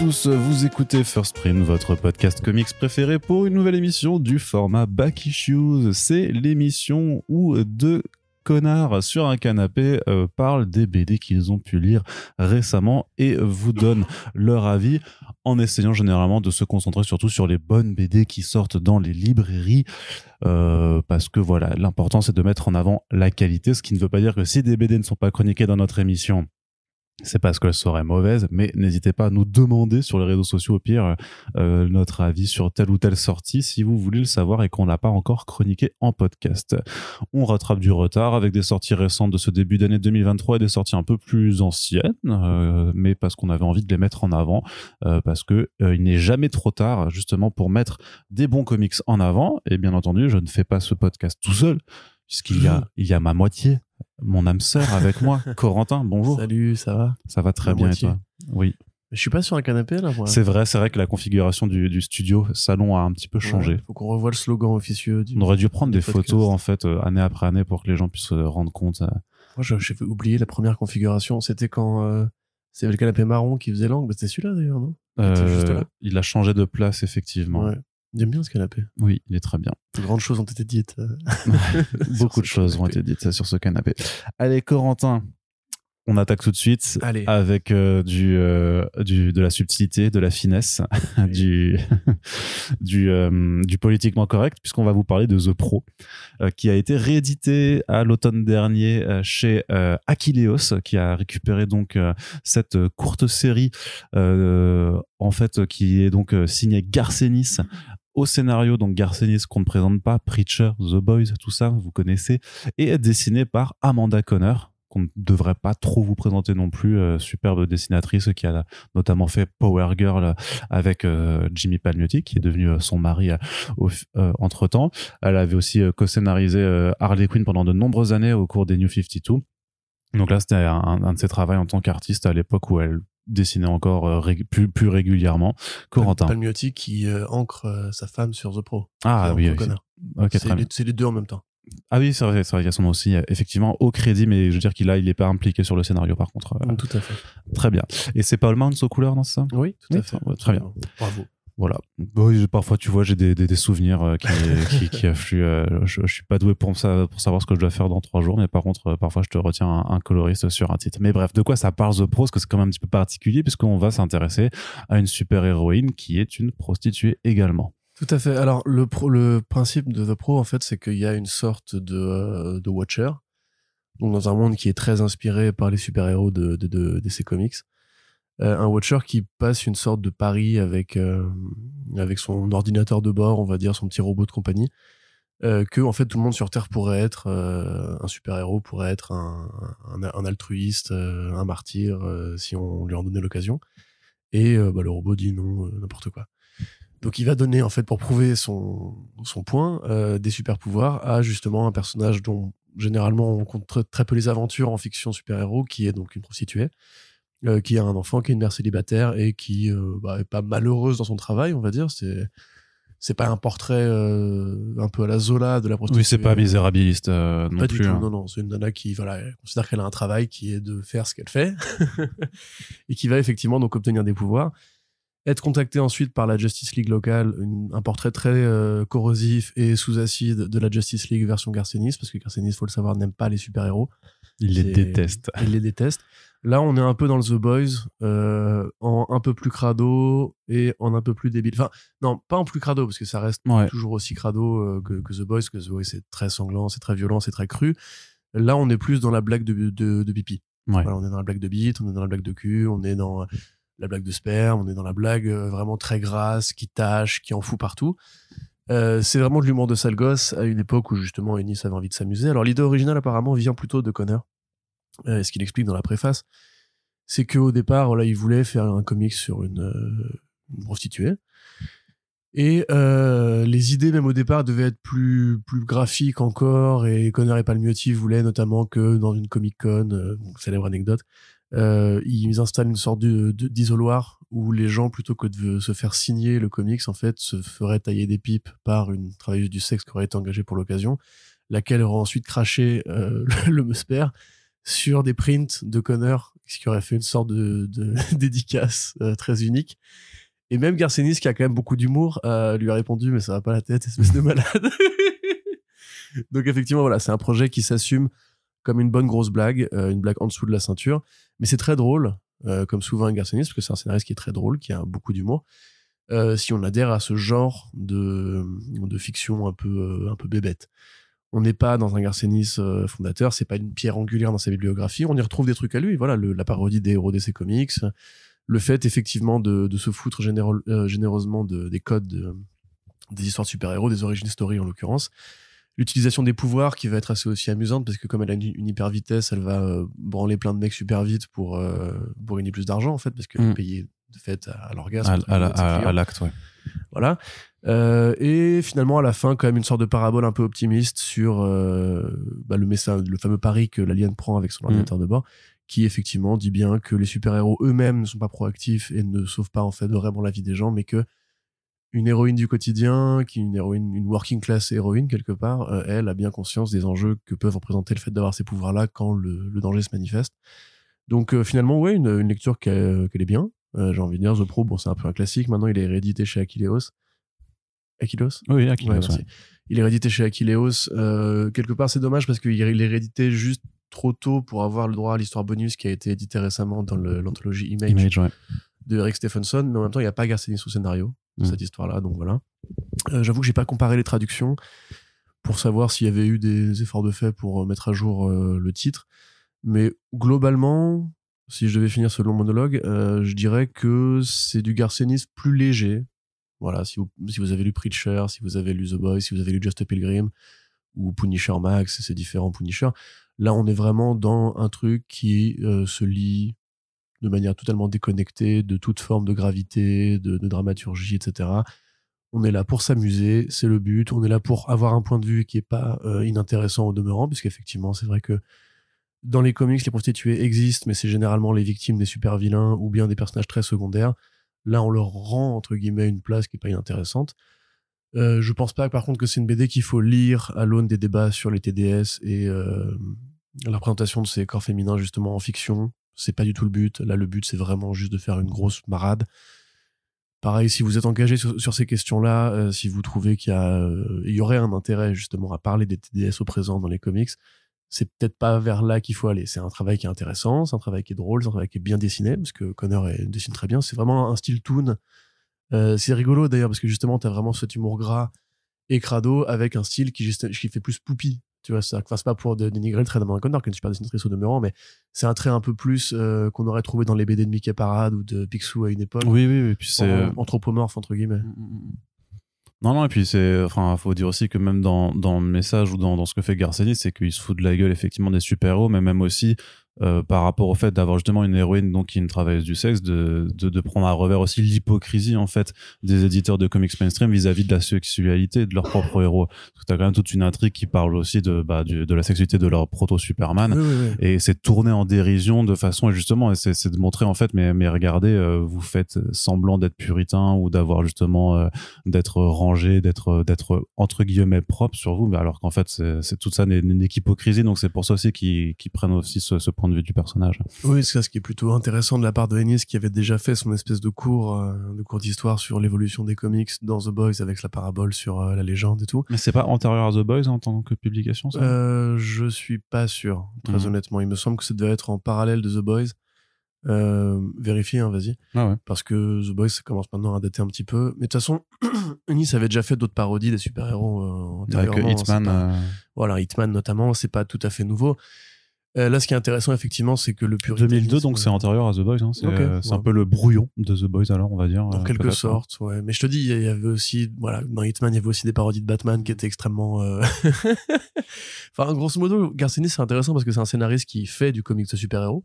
tous, vous écoutez First Print, votre podcast comics préféré pour une nouvelle émission du format Back Issues. C'est l'émission où deux connards sur un canapé euh, parlent des BD qu'ils ont pu lire récemment et vous donnent leur avis en essayant généralement de se concentrer surtout sur les bonnes BD qui sortent dans les librairies euh, parce que voilà l'important c'est de mettre en avant la qualité ce qui ne veut pas dire que si des BD ne sont pas chroniquées dans notre émission c'est parce qu'elle serait mauvaise, mais n'hésitez pas à nous demander sur les réseaux sociaux au pire euh, notre avis sur telle ou telle sortie si vous voulez le savoir et qu'on l'a pas encore chroniqué en podcast. On rattrape du retard avec des sorties récentes de ce début d'année 2023 et des sorties un peu plus anciennes, euh, mais parce qu'on avait envie de les mettre en avant, euh, parce que il n'est jamais trop tard justement pour mettre des bons comics en avant. Et bien entendu, je ne fais pas ce podcast tout seul puisqu'il y a il y a ma moitié mon âme sœur avec moi. Corentin, bonjour. Salut, ça va? Ça va très bien et toi? Oui. Je suis pas sur un canapé là. C'est vrai, c'est vrai que la configuration du, studio salon a un petit peu changé. Il faut qu'on revoie le slogan officieux. On aurait dû prendre des photos en fait euh, année après année pour que les gens puissent se rendre compte. Euh. Moi, j'ai oublié la première configuration. C'était quand euh, c'est le canapé marron qui faisait l'angle. C'était celui-là d'ailleurs, non? Il a changé de place effectivement. Ouais. J'aime bien ce canapé. Oui, il est très bien. De grandes choses ont été dites. Beaucoup de choses ont été dites sur ce canapé. Allez, Corentin, on attaque tout de suite avec euh, du, euh, du, de la subtilité, de la finesse, du, du, euh, du politiquement correct, puisqu'on va vous parler de The Pro, qui a été réédité à l'automne dernier chez Aquileos, qui a récupéré donc cette courte série, en fait, qui est donc signée Garcenis au scénario, donc Garcenis qu'on ne présente pas, Preacher, The Boys, tout ça, vous connaissez, et dessiné par Amanda Conner, qu'on ne devrait pas trop vous présenter non plus, euh, superbe dessinatrice qui a notamment fait Power Girl avec euh, Jimmy Palmiotti, qui est devenu euh, son mari entre temps. Elle avait aussi co-scénarisé Harley Quinn pendant de nombreuses années au cours des New 52. Donc là, c'était un, un, de ses travaux en tant qu'artiste à l'époque où elle dessiner encore euh, plus, plus régulièrement. Corentin. Palmiotti qui euh, ancre euh, sa femme sur The Pro. Ah oui, oui. c'est les, deux en même temps. Ah oui, c'est vrai, c'est vrai, il y a son nom aussi, effectivement, au crédit, mais je veux dire qu'il a, il est pas impliqué sur le scénario par contre. tout à fait. Très bien. Et c'est Paul Mounts aux couleurs, non, c'est ça? Oui, tout à fait. très bien. Bravo. Voilà. parfois, tu vois, j'ai des, des, souvenirs euh, qui, qui, affluent. Euh, je, je suis pas doué pour, ça, pour savoir ce que je dois faire dans trois jours, mais par contre, euh, parfois, je te retiens un, coloriste sur un titre. Mais bref, de quoi ça parle The Pro Parce que c'est quand même un petit peu particulier, puisqu'on va s'intéresser à une super-héroïne qui est une prostituée également. Tout à fait. Alors, le, le principe de The Pro, en fait, c'est qu'il y a une sorte de, de Watcher, donc dans un monde qui est très inspiré par les super-héros de, de, de, de ces comics. Euh, un watcher qui passe une sorte de pari avec euh, avec son ordinateur de bord, on va dire son petit robot de compagnie, euh, que en fait tout le monde sur Terre pourrait être un super héros, pourrait être un, altruiste, un martyr si on lui en donnait l'occasion. Et bah, le robot dit non, n'importe quoi. Donc il va donner en fait pour prouver son son point des super pouvoirs à justement un personnage dont généralement on rencontre très peu les aventures en fiction super héros, qui est donc une prostituée euh, qui a un enfant, qui est une mère célibataire et qui euh, bah, est pas malheureuse dans son travail, on va dire. C'est c'est pas un portrait euh, un peu à la Zola de la prostituée. Oui, c'est pas misérabiliste non pas plus. Du tout, hein. non, non, c'est une nana qui voilà, considère qu'elle a un travail qui est de faire ce qu'elle fait et qui va effectivement donc obtenir des pouvoirs. Être contactée ensuite par la Justice League locale, un portrait très corrosif et sous acide de la Justice League version Garcenis, parce que Garcenis, faut le savoir, n'aime pas les super-héros. Il les déteste. Il les déteste. Là, on est un peu dans le The Boys, euh, en un peu plus crado et en un peu plus débile. Enfin, non, pas en plus crado, parce que ça reste toujours aussi crado euh, que, The Boys, que The Boys, c'est très sanglant, c'est très violent, c'est très cru. Là, on est plus dans la blague de, de, de pipi. on est dans la blague de bite, on est dans la blague de cul, on est dans la blague de sperme, on est dans la blague euh, vraiment très grasse, qui tâche, qui en fout partout. c'est vraiment de l'humour de sale gosse à une époque où justement Ennis avait envie de s'amuser. Alors l'idée originale apparemment vient plutôt de Connor, euh, ce qu'il explique dans la préface, c'est qu'au départ, là, il voulait faire un comic sur une, euh, prostituée. Et euh, les idées, même au départ, devaient être plus graphiques encore. Et Connor et Palmiotti voulaient notamment que dans une Comic Con, célèbre anecdote, ils installent une sorte d'isoloir où les gens, plutôt que de se faire signer le comics, en fait, se feraient tailler des pipes par une travailleuse du sexe qui aurait été engagée pour l'occasion, laquelle aurait ensuite craché le, le sur des prints de Connor, ce qui aurait fait une sorte de, dédicace très unique. Et même Garcenis, qui a quand même beaucoup d'humour, lui a répondu mais ça va pas la tête, espèce de malade. Donc effectivement, voilà, c'est un projet qui s'assume comme une bonne grosse blague, euh, une blague en dessous de la ceinture. Mais c'est très drôle, euh, comme souvent Garcenis, parce que c'est un scénariste qui est très drôle, qui a beaucoup d'humour. Euh, si on adhère à ce genre de, fiction un peu bébête. On n'est pas dans un Garcenis fondateur, c'est pas une pierre angulaire dans sa bibliographie. On y retrouve des trucs à lui. Voilà, la parodie des héros d'essai comics, le fait effectivement de, de se foutre généreusement de, des codes des histoires de super-héros, des origines story en l'occurrence l'utilisation des pouvoirs qui va être assez aussi amusante parce que comme elle a une, hyper vitesse, elle va euh, branler plein de mecs super vite pour, euh, pour gagner plus d'argent en fait parce qu'elle est mm. payée de fait à, l'orgasme. À, l'acte, ouais. Voilà. Euh, et finalement, à la fin, quand même une sorte de parabole un peu optimiste sur bah, le, message, le fameux pari que l'alien prend avec son mm. ordinateur de bord, qui effectivement dit bien que les super-héros eux-mêmes ne sont pas proactifs et ne sauvent pas en fait vraiment la vie des gens, mais que une héroïne du quotidien, qui une héroïne, une working class héroïne quelque part, euh, elle a bien conscience des enjeux que peuvent représenter le fait d'avoir ces pouvoirs-là quand le, danger se manifeste. Donc euh, finalement, ouais, une, lecture qu'elle est bien. Euh, j'ai envie de dire, The Pro, bon, c'est un peu un classique. Maintenant, il est réédité chez Aquileos. Aquileos? Oui, Aquileos. Il est réédité chez Aquileos. quelque part, c'est dommage parce qu'il est réédité juste trop tôt pour avoir le droit à l'histoire bonus qui a été édité récemment dans l'anthologie Image, de Eric Stephenson. Mais en même temps, il n'y a pas Garcenis au scénario. Mm. cette histoire-là. Donc voilà. Euh, j'avoue que j'ai pas comparé les traductions pour savoir s'il y avait eu des efforts de fait pour euh, mettre à jour euh, le titre. Mais globalement, si je devais finir ce long monologue, je dirais que c'est du Garcenis plus léger. Voilà, si vous, avez lu Preacher, si vous avez lu The Boy, si vous avez lu Just a Pilgrim ou Punisher Max, c'est différents Punisher. Là, on est vraiment dans un truc qui se lit de manière totalement déconnectée de toute forme de gravité, de, dramaturgie, etc. On est là pour s'amuser, c'est le but. On est là pour avoir un point de vue qui est pas euh, inintéressant au demeurant, puisqu'effectivement, c'est vrai que dans les comics, les prostituées existent, mais c'est généralement les victimes des super vilains ou bien des personnages très secondaires. Là, on leur rend entre guillemets une place qui est pas inintéressante. Euh, je pense pas, par contre, que c'est une BD qu'il faut lire à l'aune des débats sur les TDS et euh, la représentation de ces corps féminins justement en fiction c'est pas du tout le but. Là, le but, c'est vraiment juste de faire une grosse marade. Pareil, si vous êtes engagé sur, ces questions-là, euh, si vous trouvez qu'il euh, y, aurait un intérêt justement à parler des TDS au présent dans les comics, c'est peut-être pas vers là qu'il faut aller. C'est un travail qui est intéressant, c'est un travail qui est drôle, c'est un travail qui est bien dessiné, parce que Connor dessine très bien. C'est vraiment un style toon. Euh, c'est rigolo d'ailleurs, parce que justement, tu as vraiment cet humour gras et crado avec un style qui, qui fait plus poupie tu vois, ça c'est pas pour dénigrer le trait d'Amanda Connor, qui est une super dessinatrice au demeurant, mais c'est un trait un peu plus euh, qu'on aurait trouvé dans les BD de Mickey Parade ou de Picsou à une époque. Oui, oui, oui. Puis c'est. Euh, anthropomorphe, entre guillemets. Mm, mm, mm, non, non, et puis c'est. Enfin, faut dire aussi que même dans, dans le message ou dans, dans ce que fait Garcenis, c'est qu'il se fout de la gueule, effectivement, des super-héros, mais même aussi euh, par rapport au fait d'avoir justement une héroïne donc qui est une travailleuse du sexe de, de, de prendre à revers aussi l'hypocrisie en fait des éditeurs de comics mainstream vis-à-vis de la sexualité de leur propre héros. Parce que t'as quand même toute une intrigue qui parle aussi de bah, de la sexualité de leur proto Superman et c'est tourné en dérision de façon et justement c'est de montrer en fait mais mais regardez euh, vous faites semblant d'être puritain ou d'avoir justement euh, d'être rangé d'être d'être entre guillemets propre sur vous mais alors qu'en fait c'est tout ça n'est qu'hypocrisie. Donc c'est pour ça aussi qu'ils prennent aussi ce, ce point de vue du personnage. Oui, c'est ça ce qui est plutôt intéressant de la part de Ennis qui avait déjà fait son espèce de cours euh, de cours d'histoire sur l'évolution des comics dans The Boys avec la parabole sur euh, la légende et tout. Mais c'est pas antérieur à The Boys en tant que publication ça? Euh, Je suis pas sûr, très mhm. honnêtement. Il me semble que ça devait être en parallèle de The Boys. Euh, vérifier, hein, vas-y. Ah Parce que The Boys, ça commence maintenant à dater un petit peu. Mais de toute façon, Ennis avait déjà fait d'autres parodies des super-héros antérieurement. Avec Hitman. Voilà, Hitman notamment, c'est pas tout à fait nouveau. Euh, là, ce qui est intéressant, effectivement, c'est que le puritanisme... 2002, donc c'est antérieur à The Boys. Hein. C'est euh, un peu le brouillon de The Boys, alors, on va dire. En euh, quelque sorte, ouais. Mais je te dis, il y avait aussi, voilà, dans Hitman, il y avait aussi des parodies de Batman qui étaient extrêmement... enfin, grosso modo, Garcinis, c'est intéressant parce que c'est un scénariste qui fait du comics de super-héros.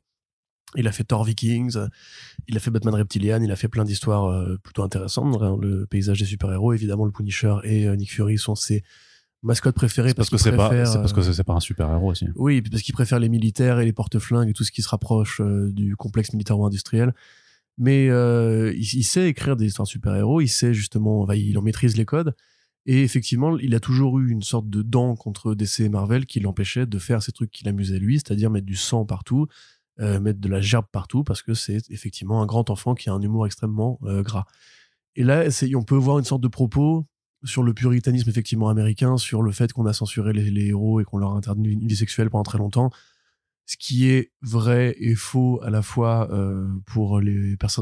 Il a fait Thor Vikings, il a fait Batman Reptilian, il a fait plein d'histoires plutôt intéressantes dans le paysage des super-héros. Évidemment, le Punisher et Nick Fury sont ses mascotte préférée parce, que c'est pas c'est parce que c'est pas un super héros aussi. Oui parce qu'il préfère les militaires et les porte-flingues et tout ce qui se rapproche euh, du complexe militaro-industriel mais euh, il, sait écrire des histoires super héros il sait justement il en maîtrise les codes. Et effectivement, il a toujours eu une sorte de dent contre DC et Marvel qui l'empêchait de faire ces trucs qui l'amusaient lui, c'est-à-dire mettre du sang partout, euh, mettre de la gerbe partout, parce que c'est effectivement un grand enfant qui a un humour extrêmement euh, gras. Et là, on peut voir une sorte de propos sur le puritanisme effectivement américain, sur le fait qu'on a censuré les, héros et qu'on leur a interdit une vie sexuelle pendant très longtemps, ce qui est vrai et faux à la fois euh, pour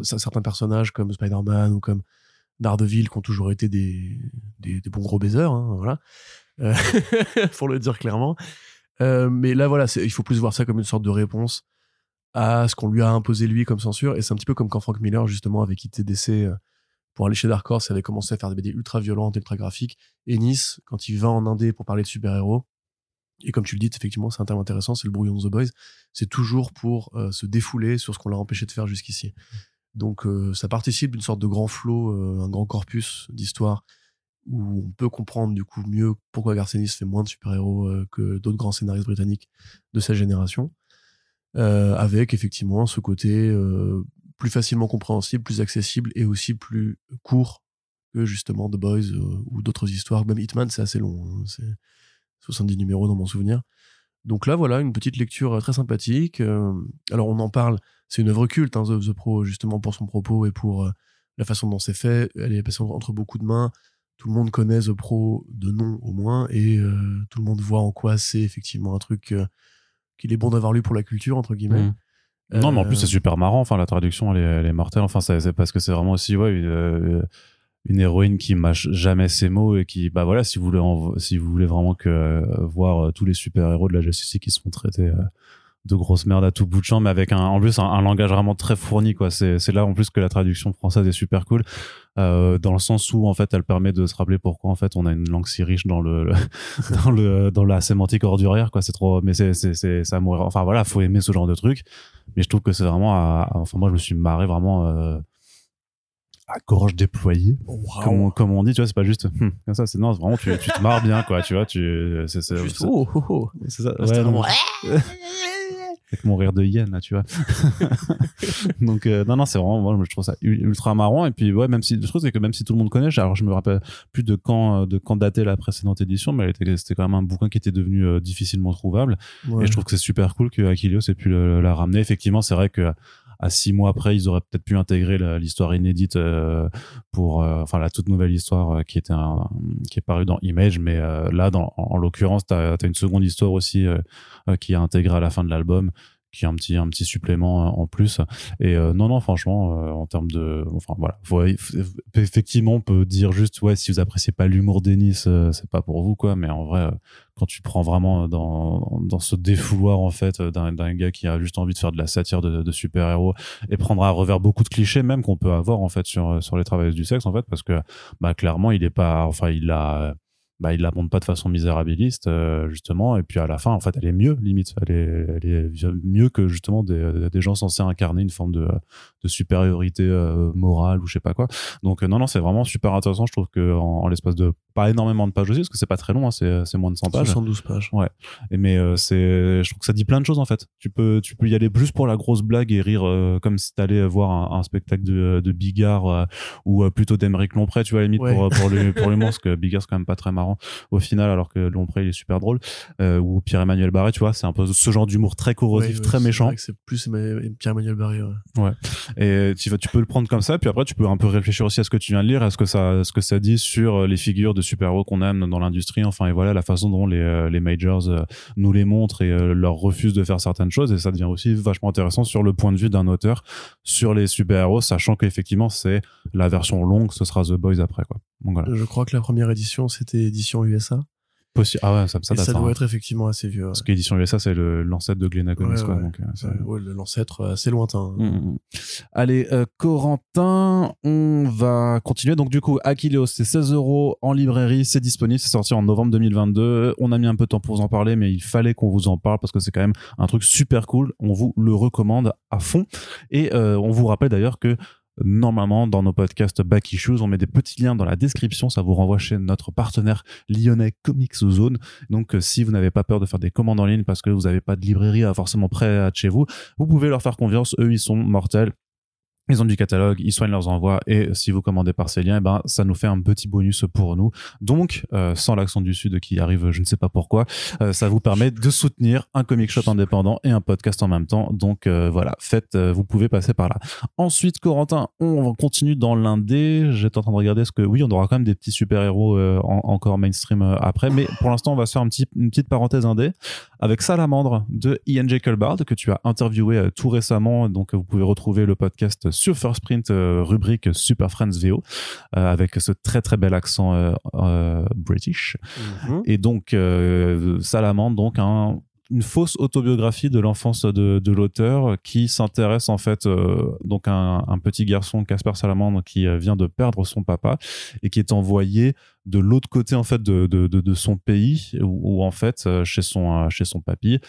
certains personnages comme Spider-Man ou comme Daredevil qui ont toujours été des, bons gros baiseurs, hein, voilà, euh, pour le dire clairement. Euh, mais là, voilà, il faut plus voir ça comme une sorte de réponse à ce qu'on lui a imposé lui comme censure. Et c'est un petit peu comme quand Frank Miller, justement, avait quitté DC pour aller chez Dark Horse et avait commencé à faire des BD ultra violentes, ultra graphiques. Et Nice, quand il va en Indé pour parler de super-héros, et comme tu le dis, effectivement, c'est un thème intéressant, c'est le brouillon de The Boys, c'est toujours pour se défouler sur ce qu'on l'a empêché de faire jusqu'ici. Donc euh, ça participe d'une sorte de grand flot, euh, un grand corpus d'histoire où on peut comprendre du coup mieux pourquoi Garcenis fait moins de super-héros euh, que d'autres grands scénaristes britanniques de sa génération, avec effectivement ce côté plus facilement compréhensible, plus accessible et aussi plus court que justement The Boys ou d'autres histoires. Même Hitman, c'est assez long, hein, c'est 70 numéros dans mon souvenir. Donc là, voilà, une petite lecture très sympathique. alors on en parle c'est une œuvre culte, hein, The, Pro, justement pour son propos et pour euh, la façon dont c'est fait. Elle est passée entre beaucoup de mains. Tout le monde connaît The Pro de nom au moins, et euh, tout le monde voit en quoi c'est effectivement un truc euh, qu'il est bon d'avoir lu pour la culture, entre guillemets. Mmh. Non, mais en plus, c'est super marrant. Enfin, la traduction, elle est, mortelle. Enfin, c'est parce que c'est vraiment aussi, ouais, une, héroïne qui mâche jamais ses mots et qui, bah voilà, si vous voulez, si vous voulez vraiment que voir tous les super héros de la justice qui se font traiter de grosses merdes à tout bout de champ, mais avec un, en plus un, langage vraiment très fourni, quoi. C'est, c'est là en plus que la traduction française est super cool, euh, dans le sens où en fait elle permet de se rappeler pourquoi en fait on a une langue si riche dans le, dans le dans la sémantique ordurière, quoi. C'est trop, mais c'est c'est c'est ça mourir. Enfin voilà, faut aimer ce genre de truc. Mais je trouve que c'est vraiment, à, enfin moi je me suis marré vraiment. Euh, à gorge déployée comme, on, dit tu vois c'est pas juste hum, comme ça c'est non vraiment tu, tu te marres bien quoi tu vois tu c'est oh, oh, oh. c'est ça ouais, avec mon rire de hyène là tu vois. Donc euh, non non c'est vraiment moi je trouve ça ultra marrant. Et puis ouais même si je trouve que même si tout le monde connaît alors je me rappelle plus de quand de quand datait la précédente édition mais c'était quand même un bouquin qui était devenu euh, difficilement trouvable. Et je trouve que c'est super cool que Aquilios ait pu la ramener. Effectivement c'est vrai que à six mois après, ils auraient peut-être pu intégrer l'histoire inédite euh, pour, enfin la toute nouvelle histoire qui était qui est parue dans Image, mais là, dans, en, l'occurrence, tu as, une seconde histoire aussi qui est intégrée à la fin de l'album qui est un petit un petit supplément euh, en plus. Et euh, non non franchement euh, en termes de enfin voilà. Effectivement on peut dire juste ouais si vous appréciez pas l'humour d'Ennis c'est pas pour vous quoi. Mais en vrai quand tu prends vraiment dans dans ce défouloir en fait d'un gars qui a juste envie de faire de la satire de, de super héros et prendre à revers beaucoup de clichés même qu'on peut avoir en fait sur sur les travailleurs du sexe en fait parce que bah clairement il est pas enfin il a bah, il la montre pas de façon misérabiliste euh, justement. Et puis à la fin en fait elle est mieux limite. Elle est, elle est mieux que justement des, des gens censés incarner une forme de, de supériorité euh, morale ou je sais pas quoi. Donc euh, non non c'est vraiment super intéressant. Je trouve que en, l'espace de pas énormément de pages aussi parce que c'est pas très long hein, c'est moins de 100 pages. 72 pages. Ouais. Et mais c'est je trouve que ça dit plein de choses en fait. Tu peux tu peux y aller juste pour la grosse blague et rire comme si t'allais voir un, un, spectacle de, de Bigard ou plutôt d'Emeric Lompré tu vois à la limite pour pour le pour l'humour parce que Bigard c'est quand même pas très marrant au final, alors que Lompré il est super drôle. Euh, ou Pierre-Emmanuel Barré, tu vois, c'est un peu ce genre d'humour très corrosif, très méchant. C'est plus Pierre-Emmanuel Barré. Ouais. Et tu, tu peux le prendre comme ça, puis après tu peux un peu réfléchir aussi à ce que tu viens de lire, à ce que ça, ce que ça dit sur euh, les figures de super-héros qu'on aime dans l'industrie. Enfin, et voilà la façon dont les, euh, les majors nous les montrent et leur refusent de faire certaines choses. Et ça devient aussi vachement intéressant sur le point de vue d'un auteur sur les super-héros, sachant qu'effectivement c'est la version longue, ce sera The Boys après quoi. Je crois que la première édition, c'était édition USA. Ah ouais, ça, ça, ça doit hein. être effectivement assez vieux. Parce qu'édition USA, c'est l'ancêtre de Glenn Comics, quoi. Donc, euh, l'ancêtre assez lointain. Mmh, mmh, mmh. Allez, euh, Corentin, on va continuer. Donc, du coup, Achilleos, c'est 16 euros en librairie, c'est disponible, c'est sorti en novembre 2022. On a mis un peu de temps pour vous en parler, mais il fallait qu'on vous en parle parce que c'est quand même un truc super cool. On vous le recommande à fond. Et euh, on vous rappelle d'ailleurs que Normalement, dans nos podcasts Back Issues, on met des petits liens dans la description. Ça vous renvoie chez notre partenaire lyonnais Comics Zone. Donc, euh, si vous n'avez pas peur de faire des commandes en ligne parce que vous n'avez pas de librairie forcément près à chez vous, vous pouvez leur faire confiance. Eux, ils sont mortels ils ont du catalogue, ils soignent leurs envois et si vous commandez par ces liens, eh ben ça nous fait un petit bonus pour nous. Donc, euh, sans l'accent du sud qui arrive, je ne sais pas pourquoi, euh, ça vous permet de soutenir un comic shop indépendant et un podcast en même temps. Donc euh, voilà, faites, vous pouvez passer par là. Ensuite, Corentin, on continue dans l'indé. J'étais en train de regarder ce que oui, on aura quand même des petits super héros encore mainstream après, mais pour l'instant, on va se faire un petit, une petite parenthèse indé avec Salamandre de Ian Jekyll que tu as interviewé tout récemment. Donc vous pouvez retrouver le podcast sur First Print, euh, rubrique Super Friends VO, euh, avec ce très très bel accent euh, british. Mhm. Et donc, Salamandre, donc un une fausse autobiographie de l'enfance de, de l'auteur qui s'intéresse en fait donc un, un, petit garçon Casper Salamandre qui vient de perdre son papa et qui est envoyé de l'autre côté en fait de, de, de, son pays ou en fait euh, chez son euh, chez son papy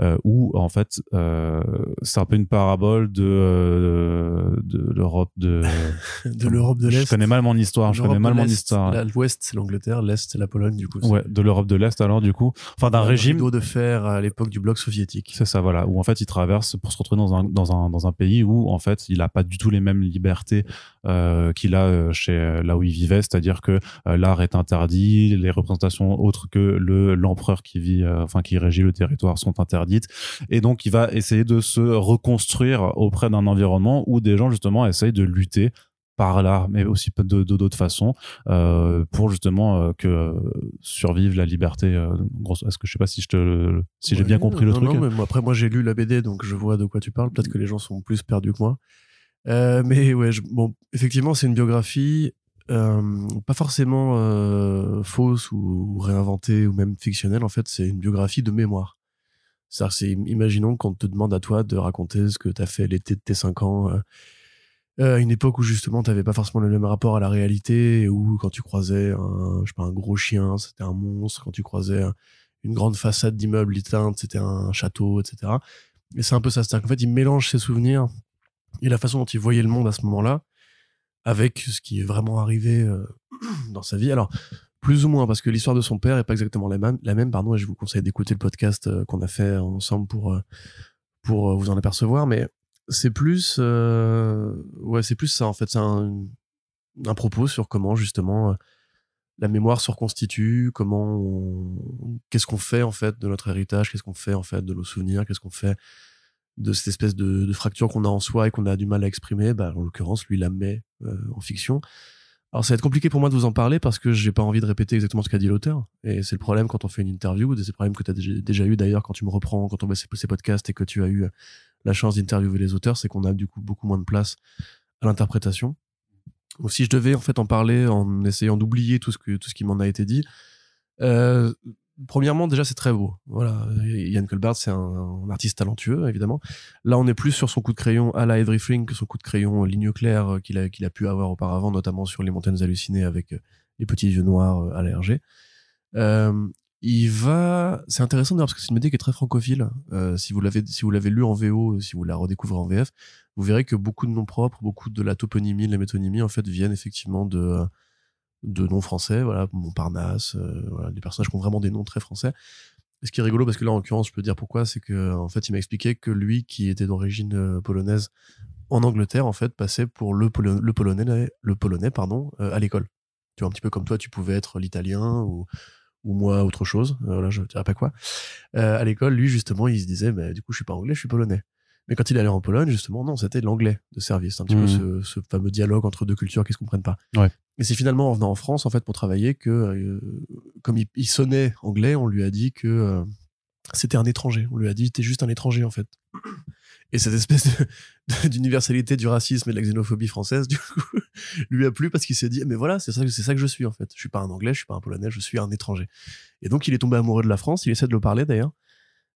euh, où en fait euh, c'est un peu une parabole de de l'Europe de de l'Europe de l'Est. je connais mal mon histoire je connais mal mon histoire l'Ouest c'est l'Angleterre l'Est c'est la Pologne du coup ouais de l'Europe de l'Est alors du coup enfin d'un régime de fer à l'époque du bloc soviétique. C'est ça voilà où en fait il traverse pour se retrouver dans un dans un dans un pays où en fait il a pas du tout les mêmes libertés qu'il a chez là où il vivait c'est-à-dire que là est interdit, les représentations autres que le l'empereur qui vit, euh, enfin qui régit le territoire sont interdites, et donc il va essayer de se reconstruire auprès d'un environnement où des gens justement essayent de lutter par là, mais aussi de d'autres façons, euh, pour justement euh, que survive la liberté. Est-ce que je sais pas si je te, si j'ai bien compris le truc. Non, mais après moi j'ai lu la BD, donc je vois de quoi tu parles. Peut-être que les gens sont plus perdus que moi. mais ouais, bon, effectivement, c'est une biographie euh, pas forcément euh, fausse ou, réinventée ou même fictionnelle. En fait, c'est une biographie de mémoire. C'est, imaginons qu'on te demande à toi de raconter ce que tu as fait l'été de tes 5 ans, euh, euh, une époque où justement tu pas forcément le même rapport à la réalité, où quand tu croisais un, je sais pas, un gros chien, c'était un monstre, quand tu croisais une grande façade d'immeuble éteinte, c'était un château, etc. Et c'est un peu ça, c'est-à-dire qu'en fait, il mélange ses souvenirs et la façon dont il voyait le monde à ce moment-là avec ce qui est vraiment arrivé euh, dans sa vie. Alors, plus ou moins, parce que l'histoire de son père est pas exactement la même, la même pardon, et je vous conseille d'écouter le podcast euh, qu'on a fait ensemble pour, euh, pour vous en apercevoir, mais c'est plus, ouais, c'est plus ça, en fait, c'est un, un, propos sur comment, justement, la mémoire se reconstitue, comment qu'est-ce qu'on fait, en fait, de notre héritage, qu'est-ce qu'on fait, en fait, de nos souvenirs, qu'est-ce qu'on fait de cette espèce de, de fracture qu'on a en soi et qu'on a du mal à exprimer, bah, en l'occurrence, lui la met euh, en fiction. Alors ça va être compliqué pour moi de vous en parler parce que j'ai pas envie de répéter exactement ce qu'a dit l'auteur. Et c'est le problème quand on fait une interview, c'est le problème que tu as déjà eu d'ailleurs quand tu me reprends, quand on voit ces, podcasts et que tu as eu la chance d'interviewer les auteurs, c'est qu'on a du coup beaucoup moins de place à l'interprétation. Donc si je devais en fait en parler en essayant d'oublier tout ce que tout ce qui m'en a été dit, euh, premièrement, déjà, c'est très beau. Voilà, Yann Colbert, c'est un, artiste talentueux, évidemment. Là, on est plus sur son coup de crayon à la Everything que son coup de crayon ligne claire euh, qu'il a, qu'il a pu avoir auparavant, notamment sur les montagnes hallucinées avec euh, les petits yeux noirs euh, à l'RG. Euh, il va, c'est intéressant d'ailleurs parce que c'est une BD qui est très francophile. si vous l'avez, si vous l'avez lu en VO, si vous la redécouvrez en VF, vous verrez que beaucoup de noms propres, beaucoup de la toponymie, de la métonymie, en fait, viennent effectivement de de noms français, voilà, Montparnasse, euh, voilà, des personnages qui ont vraiment des noms très français. ce qui est rigolo, parce que là, en l'occurrence, je peux dire pourquoi, c'est que en fait, il m'a expliqué que lui, qui était d'origine euh, polonaise en Angleterre, en fait, passait pour le, polonais, le polonais, pardon, euh, à l'école. Tu vois, un petit peu comme toi, tu pouvais être l'italien ou ou moi autre chose. Voilà, je dirais pas quoi. à l'école, lui, justement, il se disait, bah, du coup, je suis pas anglais, je suis polonais. Mais quand il allait en Pologne, justement, non, c'était l'anglais de service. Un petit peu mmh. ce, ce, fameux dialogue entre deux cultures qui se comprennent pas. Ouais. Et c'est finalement en venant en France, en fait, pour travailler, que euh, comme il, sonnait anglais, on lui a dit que euh, c'était un étranger. On lui a dit, t'es juste un étranger, en fait. Et cette espèce d'universalité du racisme et de la xénophobie française, du coup, lui a plu parce qu'il s'est dit, mais voilà, c'est ça, c'est ça que je suis, en fait. Je suis pas un anglais, je suis pas un polonais, je suis un étranger. Et donc, il est tombé amoureux de la France. Il essaie de le parler, d'ailleurs,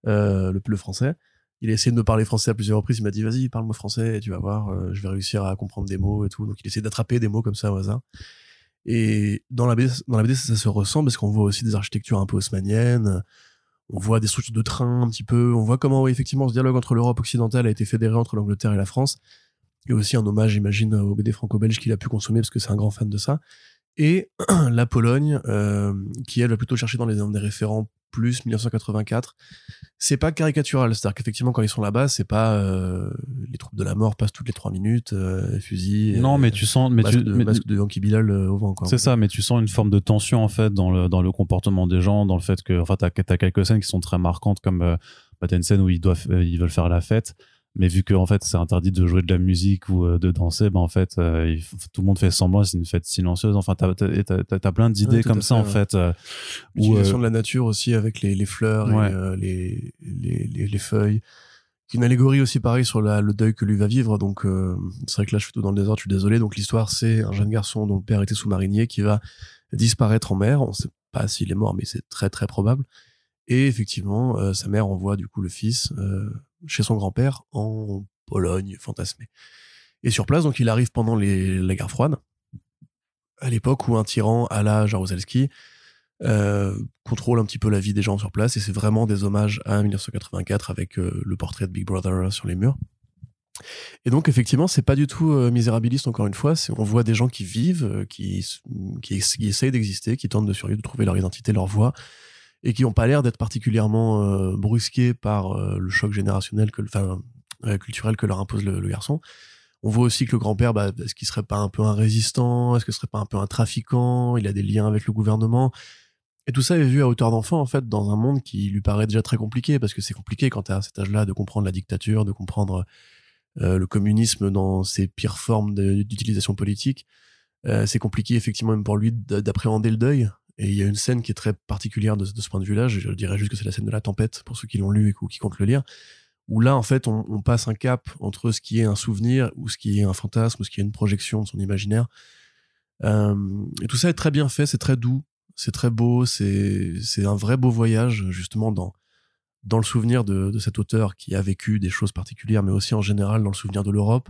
euh, le, le français il a essayé de me parler français à plusieurs reprises. Il m'a dit, vas-y, parle-moi français et tu vas voir, euh, je vais réussir à comprendre des mots et tout. Donc, il essaie d'attraper des mots comme ça au hasard. Et dans la BD, ça, se ressent parce qu'on voit aussi des architectures un peu haussmanniennes. On voit des structures de train un petit peu. On voit comment, effectivement, ce dialogue entre l'Europe occidentale a été fédéré entre l'Angleterre et la France. Et aussi un hommage, j'imagine, au BD franco-belge qu'il a pu consommer parce que c'est un grand fan de ça. Et la Pologne, euh, qui elle va plutôt chercher dans les, des référents plus 1984. C'est pas caricatural, c'est-à-dire qu'effectivement quand ils sont là-bas, c'est pas euh, les troupes de la mort passent toutes les trois minutes, euh, fusils. Non, mais tu sens, mais masque tu, de, mais- masque de Yankee Bilal euh, au vent c'est ça, mais tu sens une forme de tension en fait dans le dans le comportement des gens, dans le fait que, enfin, t'as as quelques scènes qui sont très marquantes, comme euh, bah, t'as une scène où ils doivent, ils veulent faire la fête. Mais vu que en fait c'est interdit de jouer de la musique ou euh, de danser, bah en fait euh, il tout le monde fait semblant, c'est une fête silencieuse. Enfin t'as t'as- t'as plein d'idées Ouais, comme ça fait, en ouais. fait. euh, L'utilisation euh, de la nature aussi avec les, les fleurs Ouais. et les, les, les, les feuilles. Une allégorie aussi pareil sur la, le deuil que lui va vivre. Donc c'est vrai que là je suis tout dans le désordre, je suis désolé. Donc l'histoire c'est un jeune garçon dont le père était sous-marinier qui va disparaître en mer. On sait pas s'il est mort, mais c'est très très probable. Et effectivement, sa mère envoie du coup le fils chez son grand-père en Pologne fantasmée. Et sur place, donc il arrive pendant les, la guerre froide, à l'époque où un tyran à la Jaruzelski euh, contrôle un petit peu la vie des gens sur place et c'est vraiment des hommages à 1984 avec euh, le portrait de Big Brother sur les murs. Et donc effectivement, c'est pas du tout euh, misérabiliste encore une fois, on voit des gens qui vivent, qui essayent d'exister, qui tentent de survivre, de trouver leur identité, leur voix et qui ont pas l'air d'être particulièrement euh, brusqués par euh, le choc générationnel que enfin euh, culturel que leur impose le, garçon. On voit aussi que le grand-père, bah, est-ce qu'il serait pas un peu un résistant? Est-ce que ce serait pas un peu un trafiquant? Il a des liens avec le gouvernement. Et tout ça est vu à hauteur d'enfant, en fait, dans un monde qui lui paraît déjà très compliqué, parce que c'est compliqué quand t'es à cet âge-là de comprendre la dictature, de comprendre le communisme dans ses pires formes d'utilisation politique. C'est compliqué, effectivement, même pour lui, d'appréhender le deuil. Et il y a une scène qui est très particulière de, ce point de vue-là. Je, je dirais juste que c'est la scène de la tempête, pour ceux qui l'ont lu et qui comptent le lire où là, en fait, on, passe un cap entre ce qui est un souvenir ou ce qui est un fantasme ou ce qui est une projection de son imaginaire. Euh, et tout ça est très bien fait, c'est très doux, c'est très beau, c'est un vrai beau voyage, justement, dans, dans le souvenir de, cet auteur qui a vécu des choses particulières, mais aussi en général dans le souvenir de l'Europe,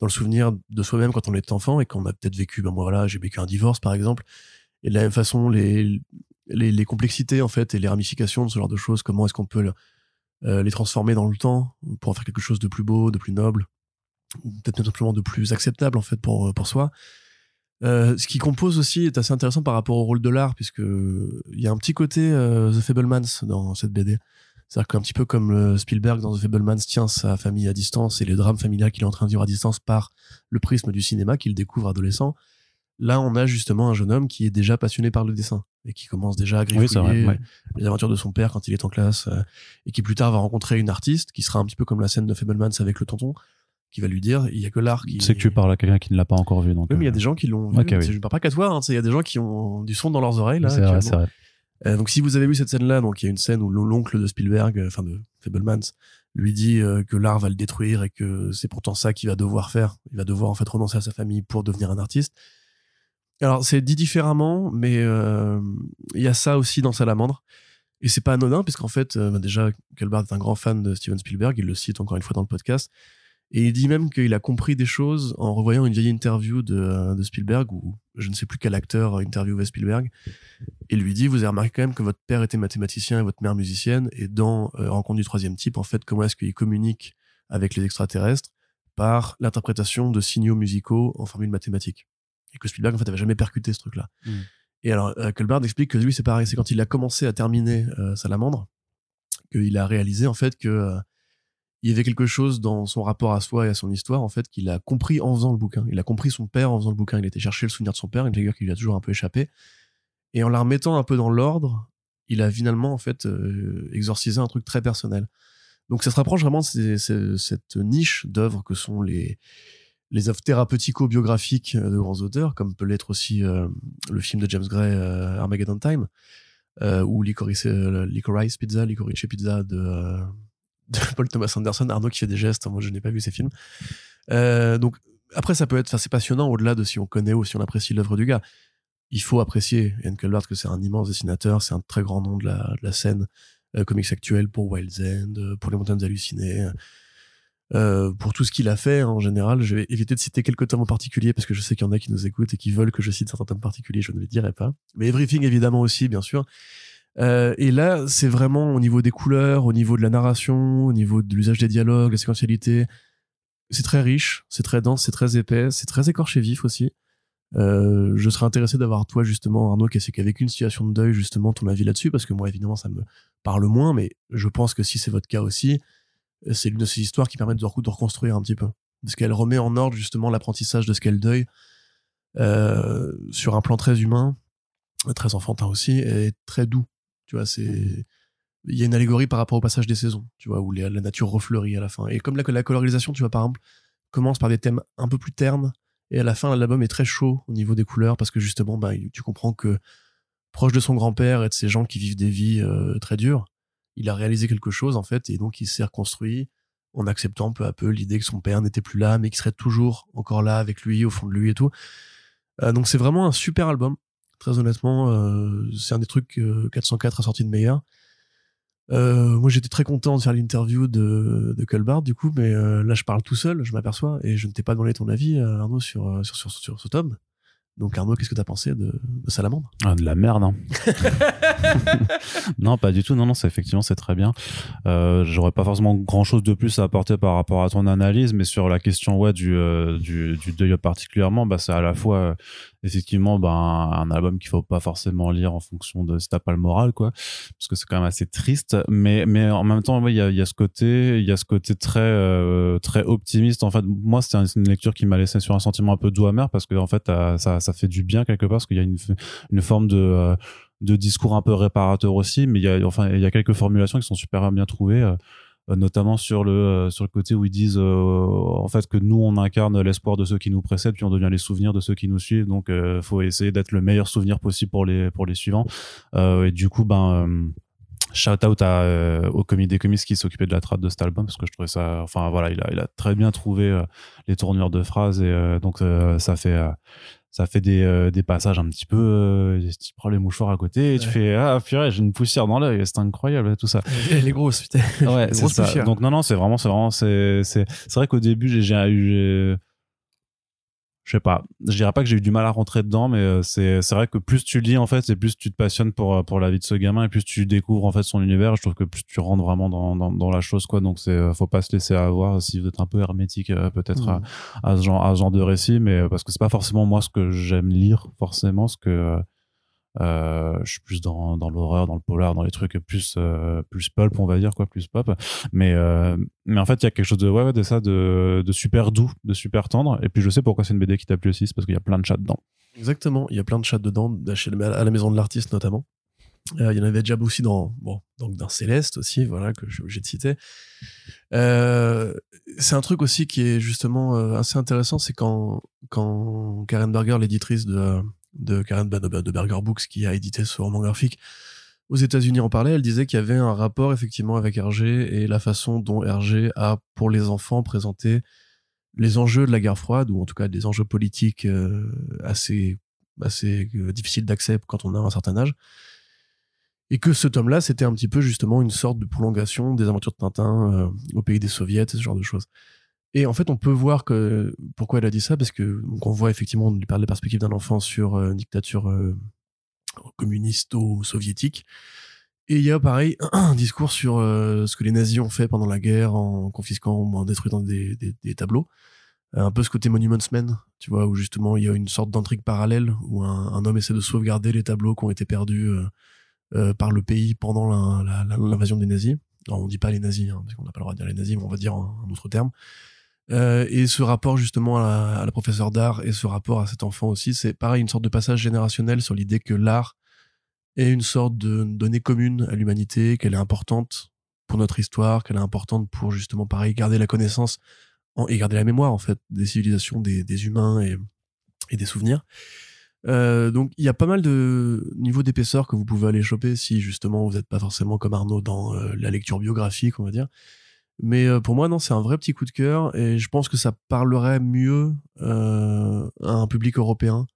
dans le souvenir de soi-même quand on est enfant et qu'on a peut-être vécu, ben moi voilà, j'ai vécu un divorce par exemple, et de la même façon, les, les, complexités en fait et les ramifications de ce genre de choses, comment est-ce qu'on peut euh, les transformer dans le temps pour en faire quelque chose de plus beau, de plus noble, peut-être tout simplement de plus acceptable en fait pour pour soi. Euh, ce qui compose aussi est assez intéressant par rapport au rôle de l'art, puisque il y a un petit côté euh, The Fablemans dans cette BD. C'est-à-dire qu'un petit peu comme euh, Spielberg dans The Fablemans tient sa famille à distance et les drames familiales qu'il est en train de vivre à distance par le prisme du cinéma qu'il découvre adolescent, là on a justement un jeune homme qui est déjà passionné par le dessin et qui commence déjà à Oui, griffouiller c'est vrai. ouais. les aventures de son père quand il est en classe euh, et qui plus tard va rencontrer une artiste qui sera un petit peu comme la scène de Fablemans avec le tonton qui va lui dire il y a que l'art qui sais que tu parles à quelqu'un qui ne l'a pas encore vu, donc. oui mais il y a euh, des gens qui l'ont vu oui. je ne parle pas qu'à toi hein, il y a des gens qui ont du son dans leurs oreilles là c'est vrai, c'est vrai. Euh, donc si vous avez vu cette scène là donc il y a une scène où l'oncle de Spielberg enfin de Fablemans lui dit euh, que l'art va le détruire et que c'est pourtant ça qu'il va devoir faire il va devoir en fait renoncer à sa famille pour devenir un artiste alors c'est dit différemment mais euh, il y a ça aussi dans Salamandre. Et c'est pas anodin puisqu'en fait euh, déjà Kelbart est un grand fan de Steven Spielberg il le cite encore une fois dans le podcast et il dit même qu'il a compris des choses en revoyant une vieille interview de, Spielberg où je ne sais plus quel acteur interviewait Spielberg et lui dit vous avez remarqué quand même que votre père était mathématicien et votre mère musicienne et dans euh, Rencontre du troisième type en fait comment est-ce qu'il communique avec les extraterrestres par l'interprétation de signaux musicaux en formule mathématique et que Spielberg en fait avait jamais percuté ce truc là Mm. et alors euh, Culbard explique que lui c'est pareil. C'est quand il a commencé à terminer euh, Salamandre qu'il a réalisé en fait que euh, il y avait quelque chose dans son rapport à soi et à son histoire en fait qu'il a compris en faisant le bouquin. Il a compris son père en faisant le bouquin. Il était chercher le souvenir de son père. Une figure qui lui a toujours un peu échappé. Et en la remettant un peu dans l'ordre il a finalement en fait euh, exorcisé un truc très personnel. Donc ça se rapproche vraiment de ces- ces- cette niche d'œuvres que sont les les œuvres thérapeutico-biographiques euh, de grands auteurs, comme peut l'être aussi euh, le film de James Gray, euh, Armageddon Time, ou Licorice, Pizza, Licorice Pizza de, Paul Thomas Anderson. Arnaud qui fait des gestes, moi je n'ai pas vu ces films. Donc après ça peut être, c'est passionnant au-delà de si on connaît ou si on apprécie l'œuvre du gars. Il faut apprécier Ian Culbert que c'est un immense dessinateur, c'est un très grand nom de la, de la scène comics actuelle pour Wild's End, pour Les Montagnes Hallucinées, euh, pour tout ce qu'il a fait en général. Je vais éviter de citer quelques tomes en particulier parce que je sais qu'il y en a qui nous écoutent et qui veulent que je cite certains tomes particuliers, je ne les dirai pas. Mais Everything évidemment aussi, bien sûr. Euh, et là, c'est vraiment au niveau des couleurs, au niveau de la narration, au niveau de l'usage des dialogues, la séquentialité. C'est très riche, c'est très dense, c'est très épais, c'est très écorché vif aussi. je serais intéressé d'avoir toi justement Arnaud qui a, vécu une situation de deuil justement ton avis là-dessus parce que moi évidemment ça me parle moins mais je pense que si c'est votre cas aussi c'est l'une de ces histoires qui permettent de, reconstruire un petit peu parce qu'elle remet en ordre justement l'apprentissage de ce qu'elle deuil euh, sur un plan très humain, très enfantin aussi, et très doux. Tu vois, c'est il y a une allégorie par rapport au passage des saisons, tu vois, où la nature refleurit à la fin. Et comme la, la colorisation, tu vois, par exemple, commence par des thèmes un peu plus ternes, et à la fin, l'album est très chaud au niveau des couleurs, parce que justement, bah, tu comprends que proche de son grand-père et de ces gens qui vivent des vies euh, très dures, il a réalisé quelque chose, en fait, et donc il s'est reconstruit en acceptant peu à peu l'idée que son père n'était plus là, mais qu'il serait toujours encore là avec lui, au fond de lui et tout. Euh, donc c'est vraiment un super album. Très honnêtement, euh, c'est un des trucs que 404 a sorti de meilleur. Euh, moi, j'étais très content de faire l'interview de, de du coup, mais là, je parle tout seul, je m'aperçois, et je ne t'ai pas demandé ton avis, Arnaud, sur, sur, sur, sur ce tome. Donc Arnaud, qu'est-ce que tu as pensé de, de Salamandre? Ah, De la merde. Hein. non, pas du tout. Non, non, c'est effectivement c'est très bien. Euh, J'aurais pas forcément grand chose de plus à apporter par rapport à ton analyse, mais sur la question ouais du euh, du, du deuil particulièrement, bah c'est à la fois effectivement ben un album qu'il faut pas forcément lire en fonction de si t'as pas le moral quoi parce que c'est quand même assez triste mais mais en même temps il y, a, y a ce côté il y a ce côté très euh, très optimiste en fait moi c'était une lecture qui m'a laissé sur un sentiment un peu doux amer parce que en fait ça ça fait du bien quelque part parce qu'il y a une une forme de euh, de discours un peu réparateur aussi mais il y a enfin il y a quelques formulations qui sont super bien trouvées euh, euh, notamment sur le sur le côté où ils disent en fait que nous on incarne l'espoir de ceux qui nous précèdent puis on devient les souvenirs de ceux qui nous suivent. Donc euh, faut essayer d'être le meilleur souvenir possible pour les pour les suivants. Et du coup ben shout out à, au comité des comics qui s'occupait de la trad de cet album parce que je trouvais ça enfin voilà il a il a très bien trouvé les tournures de phrases et donc ça fait ça fait des, euh, des passages un petit peu euh, tu prends les mouchoirs à côté et tu fais ah purée j'ai une poussière dans l'œil c'est incroyable tout ça. Les grosses putain. Ouais c'est ça. donc non non c'est vraiment c'est vraiment c'est c'est c'est vrai qu'au début j'ai eu je sais pas. Je dirais pas que j'ai eu du mal à rentrer dedans mais euh, c'est vrai que plus tu lis en fait et plus tu te passionnes pour euh, pour la vie de ce gamin et plus tu découvres en fait son univers je trouve que plus tu rentres vraiment dans dans, dans la chose quoi. Donc c'est euh, faut pas se laisser avoir si vous êtes un peu hermétique peut-être à, mmh. à, ce genre à ce genre de récit mais parce que c'est pas forcément moi ce que j'aime lire forcément. Ce que euh, je suis plus dans, dans l'horreur, dans le polar, dans les trucs plus euh, plus pulp, on va dire quoi, plus pop. Mais euh, mais en fait, il y a quelque chose de ouais, de ça, de, super doux, de super tendre. Et puis je sais pourquoi c'est une BD qui t'a plu aussi, c'est parce qu'il y a plein de chats dedans. Exactement, il y a plein de chats dedans, à la maison de l'artiste notamment. Il y en avait déjà aussi dans bon donc dans Céleste aussi voilà que je suis obligé de citer c'est un truc aussi qui est justement assez intéressant c'est quand quand Karen Berger l'éditrice de de Karen de Berger Books qui a édité ce roman graphique. Aux États-Unis en parlait, elle disait qu'il y avait un rapport effectivement avec Hergé et la façon dont Hergé a pour les enfants présenté les enjeux de la guerre froide ou en tout cas des enjeux politiques euh, assez assez euh, difficiles d'accès quand on a un certain âge. Et que ce tome-là c'était un petit peu justement une sorte de prolongation des aventures de Tintin euh, au pays des soviets ce genre de choses et en fait, on peut voir que pourquoi elle a dit ça, parce que donc on voit effectivement, on lui parle de la perspective d'un enfant sur euh, une dictature euh, communiste ou soviétique. Et il y a pareil un discours sur euh, ce que les nazis ont fait pendant la guerre en confisquant ou en détruisant des, tableaux. Un peu ce côté Monuments Men, tu vois, où justement il y a une sorte d'intrigue parallèle où un, homme essaie de sauvegarder les tableaux qui ont été perdus par le pays pendant l'invasion des nazis. Alors on dit pas les nazis, hein, parce qu'on n'a pas le droit de dire les nazis, mais on va dire un autre terme. Euh, et ce rapport justement à, la professeure d'art et ce rapport à cet enfant aussi, c'est pareil, une sorte de passage générationnel sur l'idée que l'art est une sorte de donnée commune à l'humanité, qu'elle est importante pour notre histoire, qu'elle est importante pour justement pareil garder la connaissance et garder la mémoire en fait des civilisations, des, humains et, et, des souvenirs. Euh, donc il y a pas mal de niveaux d'épaisseur que vous pouvez aller choper si justement vous n'êtes pas forcément comme Arnaud dans euh, la lecture biographique, on va dire. Mais euh, pour moi, non, c'est un vrai petit coup de cœur et je pense que ça parlerait mieux euh, à un public européen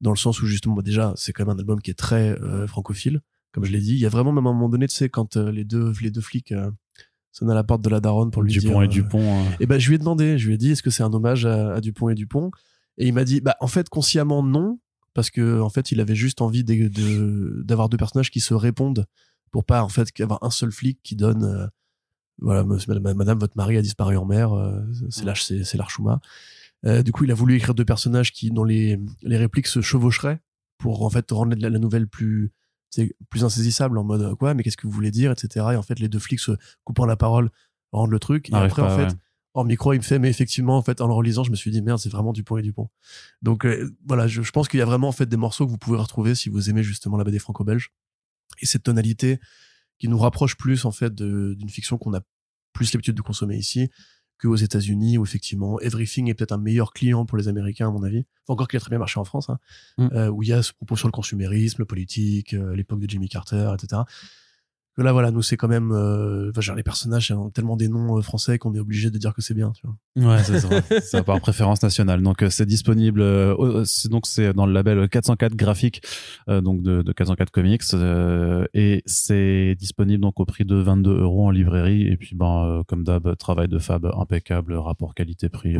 dans le sens où justement, déjà, c'est quand même un album qui est très euh, francophile, comme je l'ai dit. Il y a vraiment même à un moment donné, tu sais, quand les deux les deux flics sonnent à la porte de la daronne pour lui Dupont dire. Dupont et Dupont. Et eh ben, je lui ai demandé, je lui ai dit, est-ce que c'est un hommage à, Dupont et Dupont? Et il m'a dit, bah en fait, consciemment non, parce que en fait, il avait juste envie d'avoir de, deux personnages qui se répondent pour pas en fait avoir un seul flic qui donne voilà, madame, votre mari a disparu en mer, euh, c'est c'est l'archuma. du coup, il a voulu écrire deux personnages qui, dont les, les répliques se chevaucheraient pour en fait rendre la, nouvelle plus plus insaisissable en mode quoi mais qu'est-ce que vous voulez dire etc et en fait les deux flics se coupant la parole rendent le truc. Et après en fait en micro il me fait mais effectivement en fait en le relisant je me suis dit merde c'est vraiment Dupont et Dupont donc voilà je, je, pense qu'il y a vraiment en fait des morceaux que vous pouvez retrouver si vous aimez justement la BD franco-belge. Et cette tonalité qui nous rapproche plus en fait d'une fiction qu'on a plus l'habitude de consommer ici qu'aux États-Unis où effectivement Everything est peut-être un meilleur client pour les Américains à mon avis. encore qu'il a très bien marché en France, hein, mm. euh, où il y a ce propos sur le consumérisme, le politique, euh, l'époque de Jimmy Carter, etc là voilà nous c'est quand même euh, genre les personnages ont tellement des noms euh, français qu'on est obligé de dire que c'est bien tu vois. Ouais c'est ça. C'est par préférence nationale. Donc euh, c'est disponible euh, donc c'est dans le label 404 graphique donc de, de, 404 comics et c'est disponible donc au prix de 22 euros en librairie. Et puis ben comme d'hab travail de fab impeccable rapport qualité prix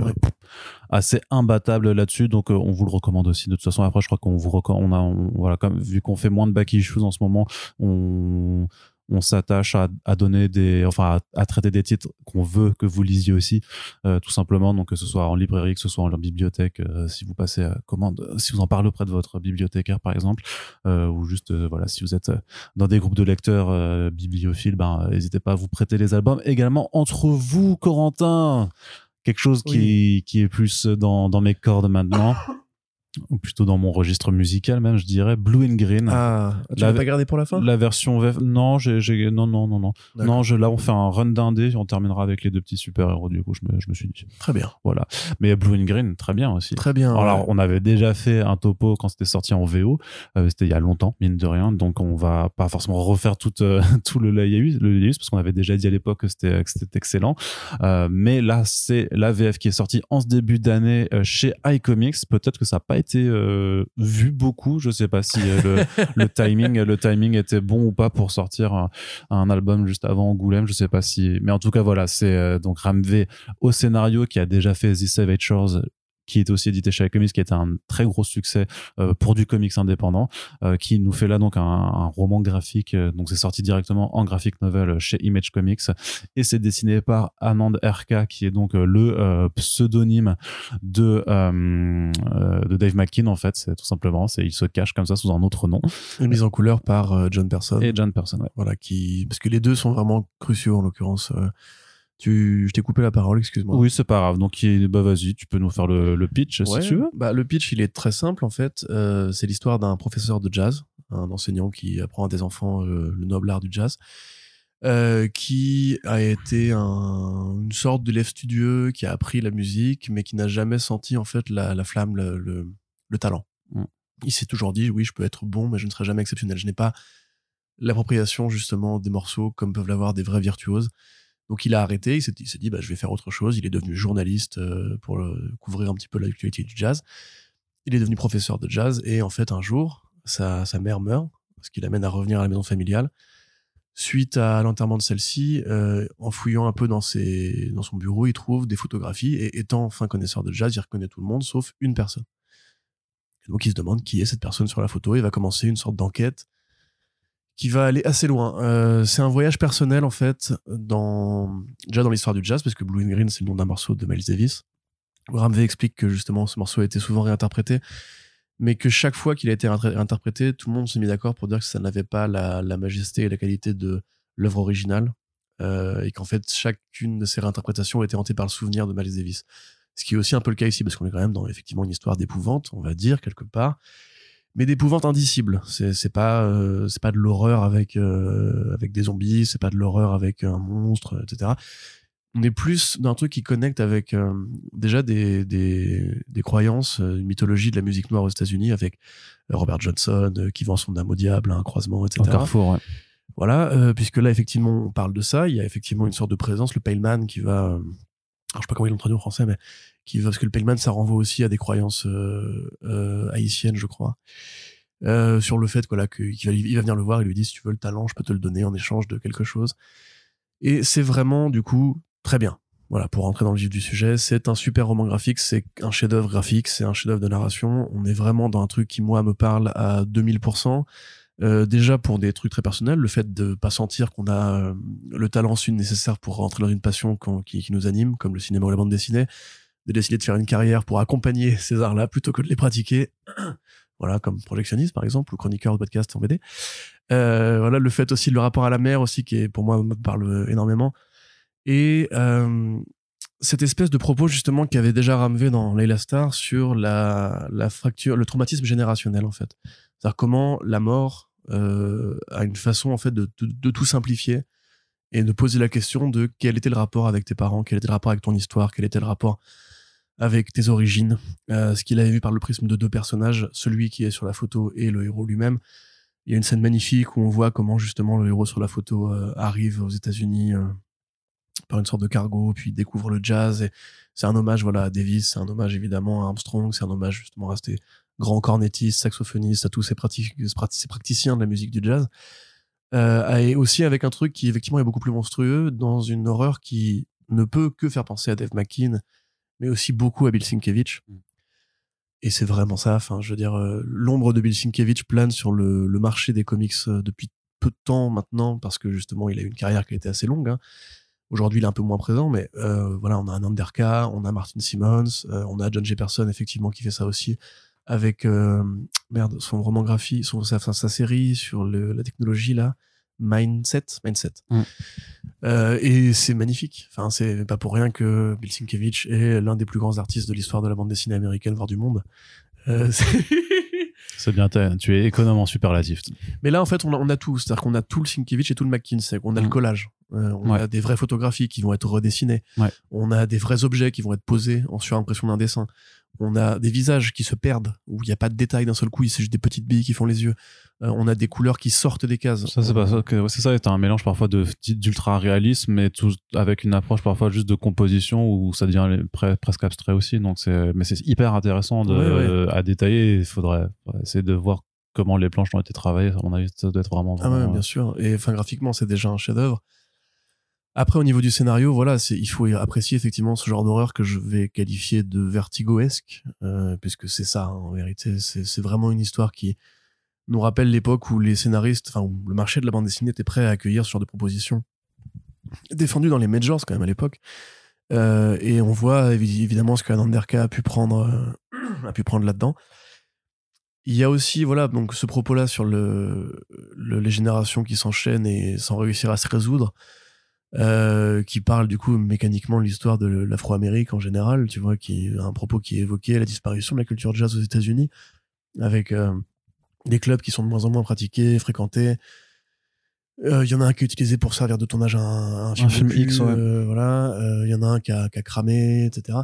assez imbattable là-dessus. Donc on vous le recommande aussi de toute façon. Après je crois qu'on vous recommande on a voilà comme vu qu'on fait moins de back issues en ce moment on on s'attache à, à, donner des, enfin, à, traiter des titres qu'on veut que vous lisiez aussi, euh, tout simplement. Donc, que ce soit en librairie, que ce soit en bibliothèque, euh, si vous passez à commande, si vous en parlez auprès de votre bibliothécaire, par exemple, euh, ou juste, voilà, si vous êtes dans des groupes de lecteurs bibliophiles, ben, n'hésitez pas à vous prêter les albums. Également, entre vous, Corentin, quelque chose qui, qui est plus dans, dans mes cordes maintenant ou plutôt dans mon registre musical même, je dirais Blue and Green. Ah, tu l'as pas gardé pour la fin? La version non, j'ai, non, non, non, non, non. Je, là, on fait un run d'un dé, on terminera avec les deux petits super héros. Du coup, je me, je me suis dit. Très bien. Voilà. Mais Blue and Green, très bien aussi. Très bien. Alors, on avait déjà fait un topo quand c'était sorti en VO. Euh, c'était il y a longtemps, mine de rien. Donc, on va pas forcément refaire tout, euh, tout le le parce qu'on avait déjà dit à l'époque que c'était, c'était excellent. Euh, mais là, c'est la VF qui est sortie en ce début d'année chez iComics. Peut-être que ça n'a pas été euh, vu beaucoup. Je sais pas si euh, le, timing, le timing était bon ou pas pour sortir un, album juste avant Angoulême. Je sais pas si, mais en tout cas voilà, c'est euh, donc Ramvé au scénario qui a déjà fait The Savage Shores qui est aussi édité chez Icomics, qui était un très gros succès euh, pour du comics indépendant, euh, qui nous fait là donc un, un roman graphique. Euh, donc c'est sorti directement en graphic novel chez Image Comics et c'est dessiné par Anand RK, qui est donc le pseudonyme de de Dave McKean en fait. C'est tout simplement, c'est il se cache comme ça sous un autre nom. Une mise en couleur par John Person. Et John Person, ouais. Voilà, qui parce que les deux sont vraiment cruciaux en l'occurrence. Tu, je t'ai coupé la parole, excuse-moi. Oui, c'est pas grave. Donc, bah, vas-y, tu peux nous faire le, le pitch si tu veux. Bah, le pitch, il est très simple en fait. Euh, c'est l'histoire d'un professeur de jazz, un enseignant qui apprend à des enfants euh, le noble art du jazz, euh, qui a été un, une sorte d'élève studieux, qui a appris la musique, mais qui n'a jamais senti en fait la, la flamme, le, le, talent. Mm. Il s'est toujours dit, oui, je peux être bon, mais je ne serai jamais exceptionnel. Je n'ai pas l'appropriation justement des morceaux comme peuvent l'avoir des vrais virtuoses. Donc il a arrêté, il s'est dit, bah, je vais faire autre chose. Il est devenu journaliste euh, pour euh, couvrir un petit peu l'actualité du jazz. Il est devenu professeur de jazz et en fait un jour, sa, mère meurt, ce qui l'amène à revenir à la maison familiale. Suite à l'enterrement de celle-ci, euh, en fouillant un peu dans, ses, dans son bureau, il trouve des photographies et étant enfin connaisseur de jazz, il reconnaît tout le monde sauf une personne. donc il se demande qui est cette personne sur la photo et va commencer une sorte d'enquête qui va aller assez loin. Euh, c'est un voyage personnel en fait, dans déjà dans l'histoire du jazz, parce que Blue and Green c'est le nom d'un morceau de Miles Davis. Ramvé explique que justement ce morceau a été souvent réinterprété, mais que chaque fois qu'il a été réinterprété, tout le monde s'est mis d'accord pour dire que ça n'avait pas la, la, majesté et la qualité de l'œuvre originale, euh, et qu'en fait chacune de ces réinterprétations était hantée par le souvenir de Miles Davis. Ce qui est aussi un peu le cas ici, parce qu'on est quand même dans effectivement une histoire d'épouvante, on va dire quelque part mais d'épouvante indicible. C'est c'est pas euh, c'est pas de l'horreur avec euh, avec des zombies, c'est pas de l'horreur avec un monstre, etc. On est plus d'un truc qui connecte avec euh, déjà des, des des croyances, une mythologie de la musique noire aux États-Unis avec Robert Johnson qui vend son âme au diable, un croisement, etc. Un carrefour, ouais. Voilà, puisque là effectivement on parle de ça, il y a effectivement une sorte de présence, le Pale Man qui va alors je sais pas comment il traduit en français, mais parce que le Payman ça renvoie aussi à des croyances euh, euh, haïtiennes je crois. Euh, sur le fait voilà qu'il va, il venir le voir et lui dit si tu veux le talent je peux te le donner en échange de quelque chose. Et c'est vraiment du coup très bien. Voilà pour rentrer dans le vif du sujet c'est un super roman graphique c'est un chef d'œuvre graphique c'est un chef d'œuvre de narration. On est vraiment dans un truc qui moi me parle à 2000% euh, déjà pour des trucs très personnels, le fait de pas sentir qu'on a euh, le talent nécessaire pour rentrer dans une passion qui, nous anime, comme le cinéma ou la bande dessinée, de décider de faire une carrière pour accompagner ces arts-là plutôt que de les pratiquer. voilà, comme projectionniste par exemple ou chroniqueur de podcast en BD. Euh, voilà, le fait aussi le rapport à la mer aussi qui est pour moi me parle énormément. Et cette espèce de propos justement qui avait déjà ramevé dans Layla Star sur la fracture, le traumatisme générationnel en fait. C'est-à-dire comment la mort euh, a une façon en fait de, tout simplifier et de poser la question de quel était le rapport avec tes parents, quel était le rapport avec ton histoire, quel était le rapport avec tes origines, euh, ce qu'il avait vu par le prisme de deux personnages, celui qui est sur la photo et le héros lui-même. Il y a une scène magnifique où on voit comment justement le héros sur la photo euh, arrive aux États-Unis par une sorte de cargo, puis découvre le jazz. C'est un hommage voilà à Davis, c'est un hommage évidemment à Armstrong, c'est un hommage justement à grands cornettistes, saxophonistes, à tous ces, ces praticiens de la musique du jazz. Euh, et aussi avec un truc qui effectivement est beaucoup plus monstrueux dans une horreur qui ne peut que faire penser à Dave McKean mais aussi beaucoup à Bill Sienkiewicz. Mm. Et c'est vraiment ça. Enfin, je veux dire, euh, l'ombre de Bill Sienkiewicz plane sur le, le, marché des comics euh, depuis peu de temps maintenant, parce que justement, il a eu une carrière qui a été assez longue. Hein. Aujourd'hui, il est un peu moins présent, mais euh, voilà, on a un Anderka, on a Martin Simmons, on a John Jefferson, effectivement, qui fait ça aussi, avec merde, son roman graphique, son, sa, sa, série sur le, la technologie là mindset, mindset. Mm. Euh, et c'est magnifique. Enfin, c'est pas pour rien que Bill Sienkiewicz est l'un des plus grands artistes de l'histoire de la bande dessinée américaine, voire du monde. Euh, c'est bien, tu es économe en superlatif. Mais là, en fait, on a, on a tout. C'est-à-dire qu'on a tout le Sienkiewicz et tout le McKinsey. On a le mm. collage. Euh, on a des vraies photographies qui vont être redessinées. On a des vrais objets qui vont être posés en surimpression d'un dessin on a des visages qui se perdent, où il n'y a pas de détails d'un seul coup, c'est juste des petites billes qui font les yeux. Euh, on a des couleurs qui sortent des cases. Ça, c'est pas ça. C'est ça, c'est un mélange parfois de d'ultra réalisme, mais tout avec une approche parfois juste de composition où ça devient presque abstrait aussi. Donc c'est, mais c'est hyper intéressant de, à détailler. Il faudrait essayer de voir comment les planches ont été travaillées. À mon avis, ça doit être vraiment. ah ouais, bien sûr. Et enfin, graphiquement, c'est déjà un chef-d'œuvre. Après, au niveau du scénario, voilà, il faut apprécier effectivement ce genre d'horreur que je vais qualifier de vertigoesque, euh, puisque c'est ça hein, en vérité. C'est vraiment une histoire qui nous rappelle l'époque où les scénaristes, enfin où le marché de la bande dessinée était prêt à accueillir ce genre de propositions défendues dans les majors quand même à l'époque. Euh, et on voit évidemment ce que Anderka a pu prendre, euh, a pu prendre là-dedans. Il y a aussi, voilà, donc ce propos-là sur le, le, les générations qui s'enchaînent et sans réussir à se résoudre. Euh, qui parle du coup mécaniquement de l'histoire de l'Afro-Amérique en général, tu vois, qui un propos qui est évoqué la disparition de la culture jazz aux États-Unis, avec euh, des clubs qui sont de moins en moins pratiqués, fréquentés. Euh, il y en a un qui est utilisé pour servir de tournage à un, film, X, voilà. Il y en a un qui a, qui a, cramé, etc.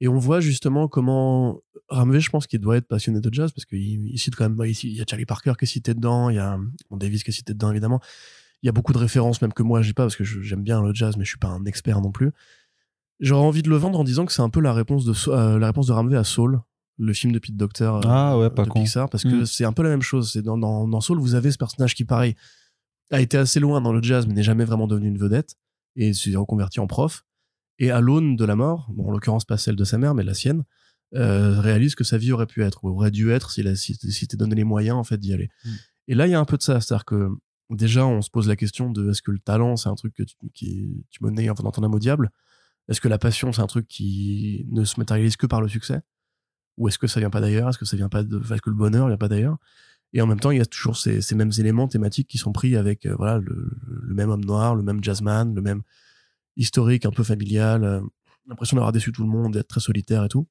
Et on voit justement comment Ramvé, je pense qu'il doit être passionné de jazz parce qu'il cite quand même, il y a Charlie Parker qui est cité dedans, il y a bon, Davis qui est cité dedans évidemment il y a beaucoup de références, même que moi, j'ai pas, parce que j'aime bien le jazz, mais je suis pas un expert non plus. J'aurais envie de le vendre en disant que c'est un peu la réponse de, euh, la réponse de Ramvé à Soul, le film de Pete Docter euh, ah ouais, pas de Pixar, parce que mm. c'est un peu la même chose. C'est dans, dans, dans, Soul, vous avez ce personnage qui, pareil, a été assez loin dans le jazz, mais n'est jamais vraiment devenu une vedette, et s'est reconverti en prof. Et à l'aune de la mort, bon, en l'occurrence pas celle de sa mère, mais la sienne, euh, réalise que sa vie aurait pu être, ou aurait dû être s'il si, si donné les moyens en fait d'y aller. Mm. Et là, il y a un peu de ça, c'est-à-dire que déjà, on se pose la question de est-ce que le talent, c'est un truc que tu, qui, tu monnaies dans ton âme au diable? Est-ce que la passion, c'est un truc qui ne se matérialise que par le succès? Ou est-ce que ça vient pas d'ailleurs? Est-ce que ça vient pas de, est-ce que le bonheur vient pas d'ailleurs? Et en même temps, il y a toujours ces, mêmes éléments thématiques qui sont pris avec euh, voilà le, le, même homme noir, le même jazzman, le même historique un peu familial, euh, l'impression d'avoir déçu tout le monde, d'être très solitaire et tout.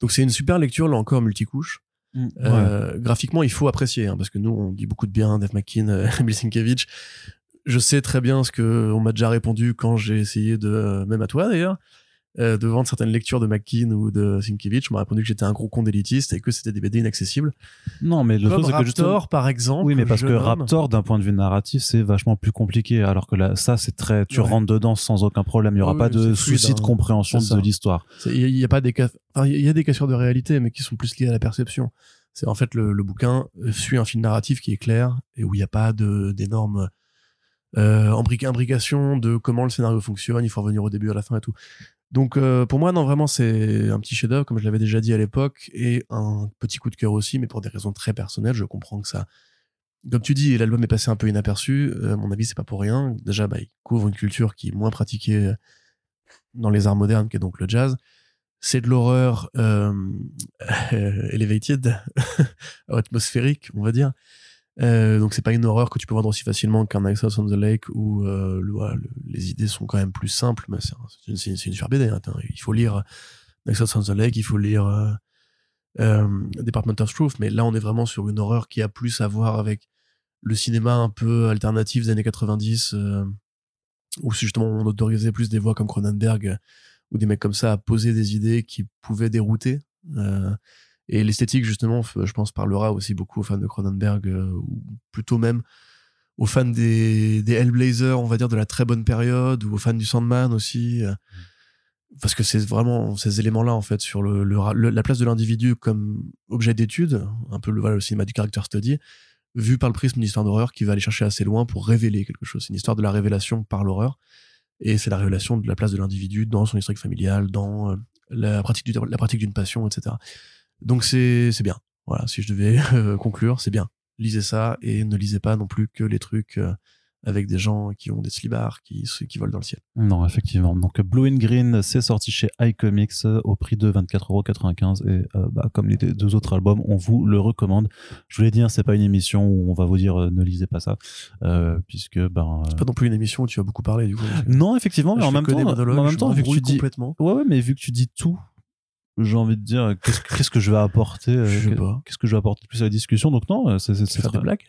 Donc c'est une super lecture là encore multicouche Mm. Euh, graphiquement, il faut apprécier, hein, parce que nous, on dit beaucoup de bien Dave McKean, euh, Bill Sienkiewicz. Je sais très bien ce que on m'a déjà répondu quand j'ai essayé de, euh, même à toi d'ailleurs, euh, de vendre certaines lectures de McKean ou de Sienkiewicz, on m'a répondu que j'étais un gros con d'élitiste et que c'était des BD inaccessibles. Non, mais le truc c'est que Raptor, par exemple. Oui, mais parce que Raptor, d'un point de vue narratif, c'est vachement plus compliqué, alors que là, ça, c'est très, tu rentres dedans sans aucun problème. Il y aura pas de souci de hein. compréhension de l'histoire. Il y, a pas des cas, il y a des cassures de réalité, mais qui sont plus liés à la perception. C'est en fait le, le, bouquin suit un fil narratif qui est clair et où il n'y a pas d'énormes euh, imbrications de comment le scénario fonctionne. Il faut revenir au début, à la fin et tout. Donc euh, pour moi, non, vraiment, c'est un petit chef-d'œuvre, comme je l'avais déjà dit à l'époque, et un petit coup de cœur aussi, mais pour des raisons très personnelles. Je comprends que ça, comme tu dis, l'album est passé un peu inaperçu. Euh, à mon avis, c'est pas pour rien. Déjà, bah, il couvre une culture qui est moins pratiquée dans les arts modernes, qui est donc le jazz. c'est de l'horreur euh, elevated, atmosphérique, on va dire. Euh, donc c'est pas une horreur que tu peux vendre aussi facilement qu'un Access on the Lake où euh, les idées sont quand même plus simples. Mais c'est une, une, super BD. Hein. Il faut lire Access on the Lake, il faut lire euh, Department of Truth, mais là on est vraiment sur une horreur qui a plus à voir avec le cinéma un peu alternatif des années 90 où justement on autorisait plus des voix comme Cronenberg ou des mecs comme ça à poser des idées qui pouvaient dérouter. Et l'esthétique, justement, je pense, parlera aussi beaucoup aux fans de Cronenberg, euh, ou plutôt même aux fans des, des Hellblazer, on va dire, de la très bonne période, ou aux fans du Sandman aussi. Euh, parce que c'est vraiment ces éléments-là, en fait, sur le, la place de l'individu comme objet d'étude, un peu le, voilà, le cinéma du character study, vu par le prisme d'une histoire d'horreur qui va aller chercher assez loin pour révéler quelque chose. C'est une histoire de la révélation par l'horreur. Et c'est la révélation de la place de l'individu dans son historique familial, dans euh, la pratique du, la pratique d'une passion, etc. Donc c'est c'est bien. Voilà, si je devais euh, conclure, c'est bien. Lisez ça et ne lisez pas non plus que les trucs euh, avec des gens qui ont des slibards, qui, qui volent dans le ciel. Non, effectivement. Donc Blue and Green, c'est sorti chez iComics euh, au prix de 24,95€ et euh, bah, comme les deux autres albums, on vous le recommande. Je voulais dire, c'est pas une émission où on va vous dire euh, ne lisez pas ça, puisque ben. C'est pas non plus une émission où tu vas beaucoup parler du coup. Non, effectivement, mais en même, temps, en même temps, vu que tu dis, ouais, ouais, mais vu que tu dis tout j'ai envie de dire qu'est-ce que je vais apporter qu'est-ce que je vais apporter plus à la discussion? Donc non c'est c'est faire des blagues?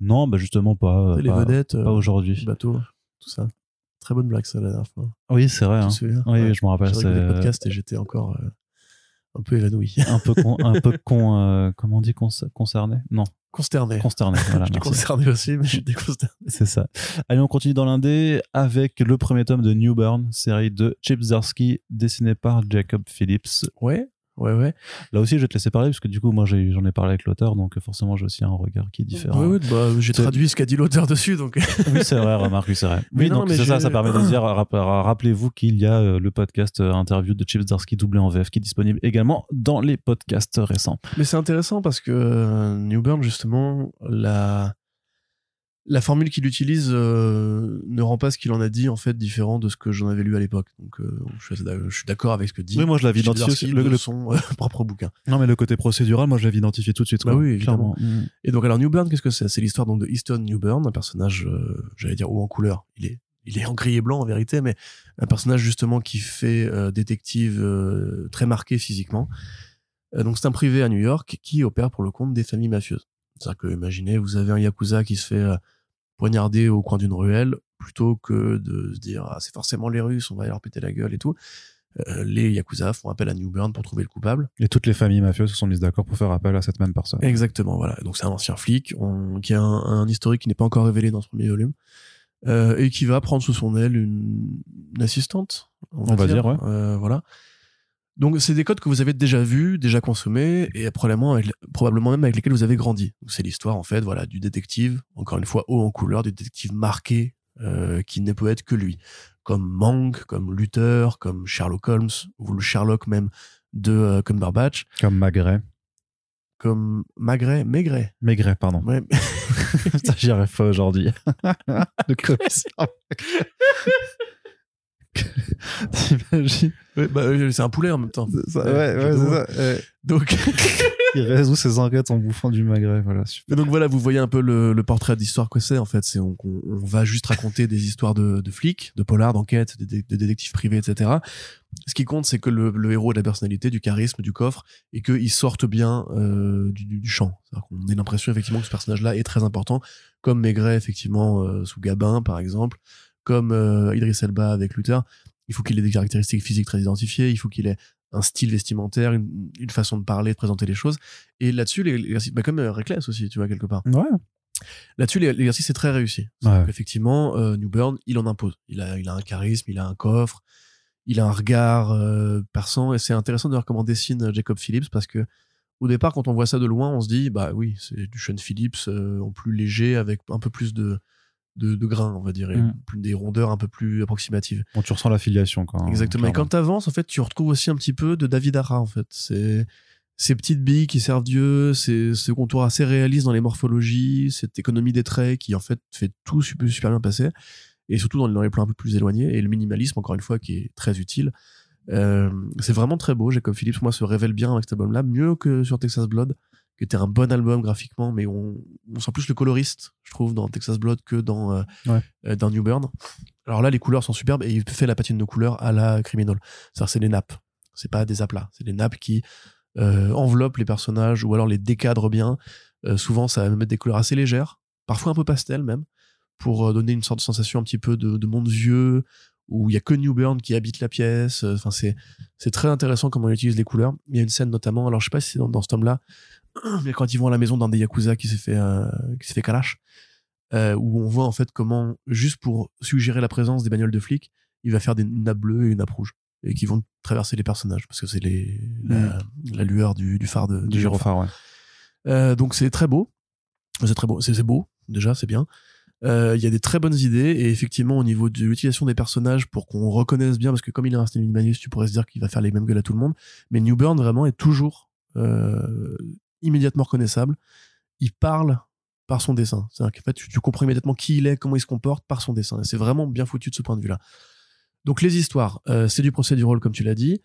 Non, bah justement pas. Les vedettes. Pas euh, aujourd'hui. Bateau, tout ça. Très bonne blague, ça, la dernière fois. Oui, c'est vrai. Hein. Oui, je me rappelle. J'ai le podcast et j'étais encore euh, un peu évanoui. un peu con, un peu con euh, comment on dit, concerné? Non. Consterné. Consterné, voilà. j'étais concerné aussi, mais j'étais consterné. C'est ça. Allez, on continue dans l'indé avec le premier tome de Newburn, série de Chip Zdarsky, dessiné par Jacob Phillips. Ouais. Ouais, ouais. Là aussi, je vais te laisser parler parce que du coup, moi, j'en ai, parlé avec l'auteur, donc forcément, j'ai aussi un regard qui est différent. Oui, bah, j'ai traduit ce qu'a dit l'auteur dessus, donc. oui, c'est vrai, remarque, oui, c'est vrai. Oui, donc c'est ça, ça permet de dire, rappelez-vous qu'il y a euh, le podcast euh, interview de Chips Darsky doublé en VF qui est disponible également dans les podcasts récents. Mais c'est intéressant parce que euh, Newburn, justement, la la formule qu'il utilise euh, ne rend pas ce qu'il en a dit en fait différent de ce que j'en avais lu à l'époque. Donc euh, je, suis d'accord avec ce que dit. Oui, moi je l'avais identifié le, le, son euh, propre bouquin. Non, mais le côté procédural, moi je l'avais identifié tout de suite. Bah oui. Mm. Et donc alors Newburn, qu'est-ce que c'est? C'est l'histoire donc de Easton Newburn, un personnage, j'allais dire haut en couleur. Il est, il est en gris et blanc en vérité, mais un personnage justement qui fait détective très marqué physiquement. donc c'est un privé à New York qui opère pour le compte des familles mafieuses. C'est-à-dire que, imaginez, vous avez un yakuza qui se fait poignarder au coin d'une ruelle plutôt que de se dire ah, c'est forcément les Russes, on va leur péter la gueule et tout. Euh, les Yakuza font appel à Newburn pour trouver le coupable. Et toutes les familles mafieuses se sont mises d'accord pour faire appel à cette même personne. Exactement, voilà. Donc c'est un ancien flic qui a un, historique qui n'est pas encore révélé dans ce premier volume. Euh, et qui va prendre sous son aile une, assistante, on va, dire, ouais. Euh, voilà, donc c'est des codes que vous avez déjà vus, déjà consommés, et probablement, avec, probablement même avec lesquels vous avez grandi. C'est l'histoire en fait, voilà, du détective, encore une fois haut en couleur, du détective marqué euh, qui ne peut être que lui, comme Mank, comme Luther, comme Sherlock Holmes, ou le Sherlock même de euh, Cumberbatch. Comme Magret. Comme Magret, Maigret. Maigret, pardon. Ouais. J'y arrive pas aujourd'hui. commissaire. T'imagines bah, C'est un poulet en même temps. ouais, ouais, c'est ça. Donc. il résout ses enquêtes en bouffant du magret, voilà. donc voilà, vous voyez un peu le, le portrait d'histoire que c'est en fait. C'est on, on, va juste raconter des histoires de, de flics, de polars, d'enquêtes, de, de, détectives privés, etc. Ce qui compte, c'est que le, le, héros a de la personnalité, du charisme, du coffre, et qu'il sorte bien euh, du, du, champ. On a l'impression effectivement que ce personnage-là est très important, comme Maigret effectivement euh, sous Gabin par exemple comme euh, Idris Elba avec Luther, il faut qu'il ait des caractéristiques physiques très identifiées, il faut qu'il ait un style vestimentaire, une, façon de parler, de présenter les choses. Et là-dessus, l'exercice, bah comme euh, Reckless aussi, tu vois, quelque part. Ouais. Là-dessus, l'exercice est très réussi. Effectivement, euh, Newburn, il en impose. Il a, il a un charisme, il a un coffre, il a un regard euh, perçant, et c'est intéressant de voir comment dessine Jacob Phillips parce que au départ, quand on voit ça de loin, on se dit, bah oui, c'est du Sean Phillips en plus léger, avec un peu plus de, de, de grains, on va dire, et mm. des rondeurs un peu plus approximatives. Bon, tu ressens l'affiliation quand Exactement. Et quand tu avances, en fait, tu retrouves aussi un petit peu de David Ara, en fait. C'est ces petites billes qui servent Dieu, c'est ce contour assez réaliste dans les morphologies, cette économie des traits qui, en fait, fait tout super, bien passer, et surtout dans, les plans un peu plus éloignés, et le minimalisme, encore une fois, qui est très utile. c'est vraiment très beau. Jacob Phillips, moi, se révèle bien avec cet album-là, mieux que sur Texas Blood, qui était un bon album graphiquement, mais on, sent plus le coloriste, je trouve, dans Texas Blood que dans, dans New Burn. Alors là, les couleurs sont superbes et il fait la patine de couleurs à la Criminal. C'est-à-dire, c'est les nappes. C'est pas des aplats. C'est des nappes qui enveloppent les personnages ou alors les décadrent bien. souvent, ça va mettre des couleurs assez légères, parfois un peu pastel même pour euh, donner une sorte de sensation un petit peu de, monde vieux où il y a que Newburn qui habite la pièce. Euh, enfin, c'est c'est très intéressant comment il utilise les couleurs. Il y a une scène notamment, alors je sais pas si c'est dans, ce tome-là, mais quand ils vont à la maison d'un des yakuza qui s'est fait euh, qui s'est fait kalash, où on voit en fait comment juste pour suggérer la présence des bagnoles de flics, il va faire des, une nappe bleue et une nappe rouge et qui vont traverser les personnages parce que c'est les la, mm. lueur du, phare de, du gyrophare. Ouais. donc c'est très beau, c'est très beau, c'est beau déjà, c'est bien. Euh, il y a des très bonnes idées et effectivement au niveau de l'utilisation des personnages pour qu'on reconnaisse bien parce que comme il est un style minimaliste tu pourrais se dire qu'il va faire les mêmes gueules à tout le monde mais New Burn vraiment est toujours euh, immédiatement reconnaissable. Il parle par son dessin. C'est à dire qu'en fait tu, tu, comprends immédiatement qui il est comment il se comporte par son dessin. Et c'est vraiment bien foutu de ce point de vue là donc les histoires euh, c'est du procès du rôle comme tu l'as dit.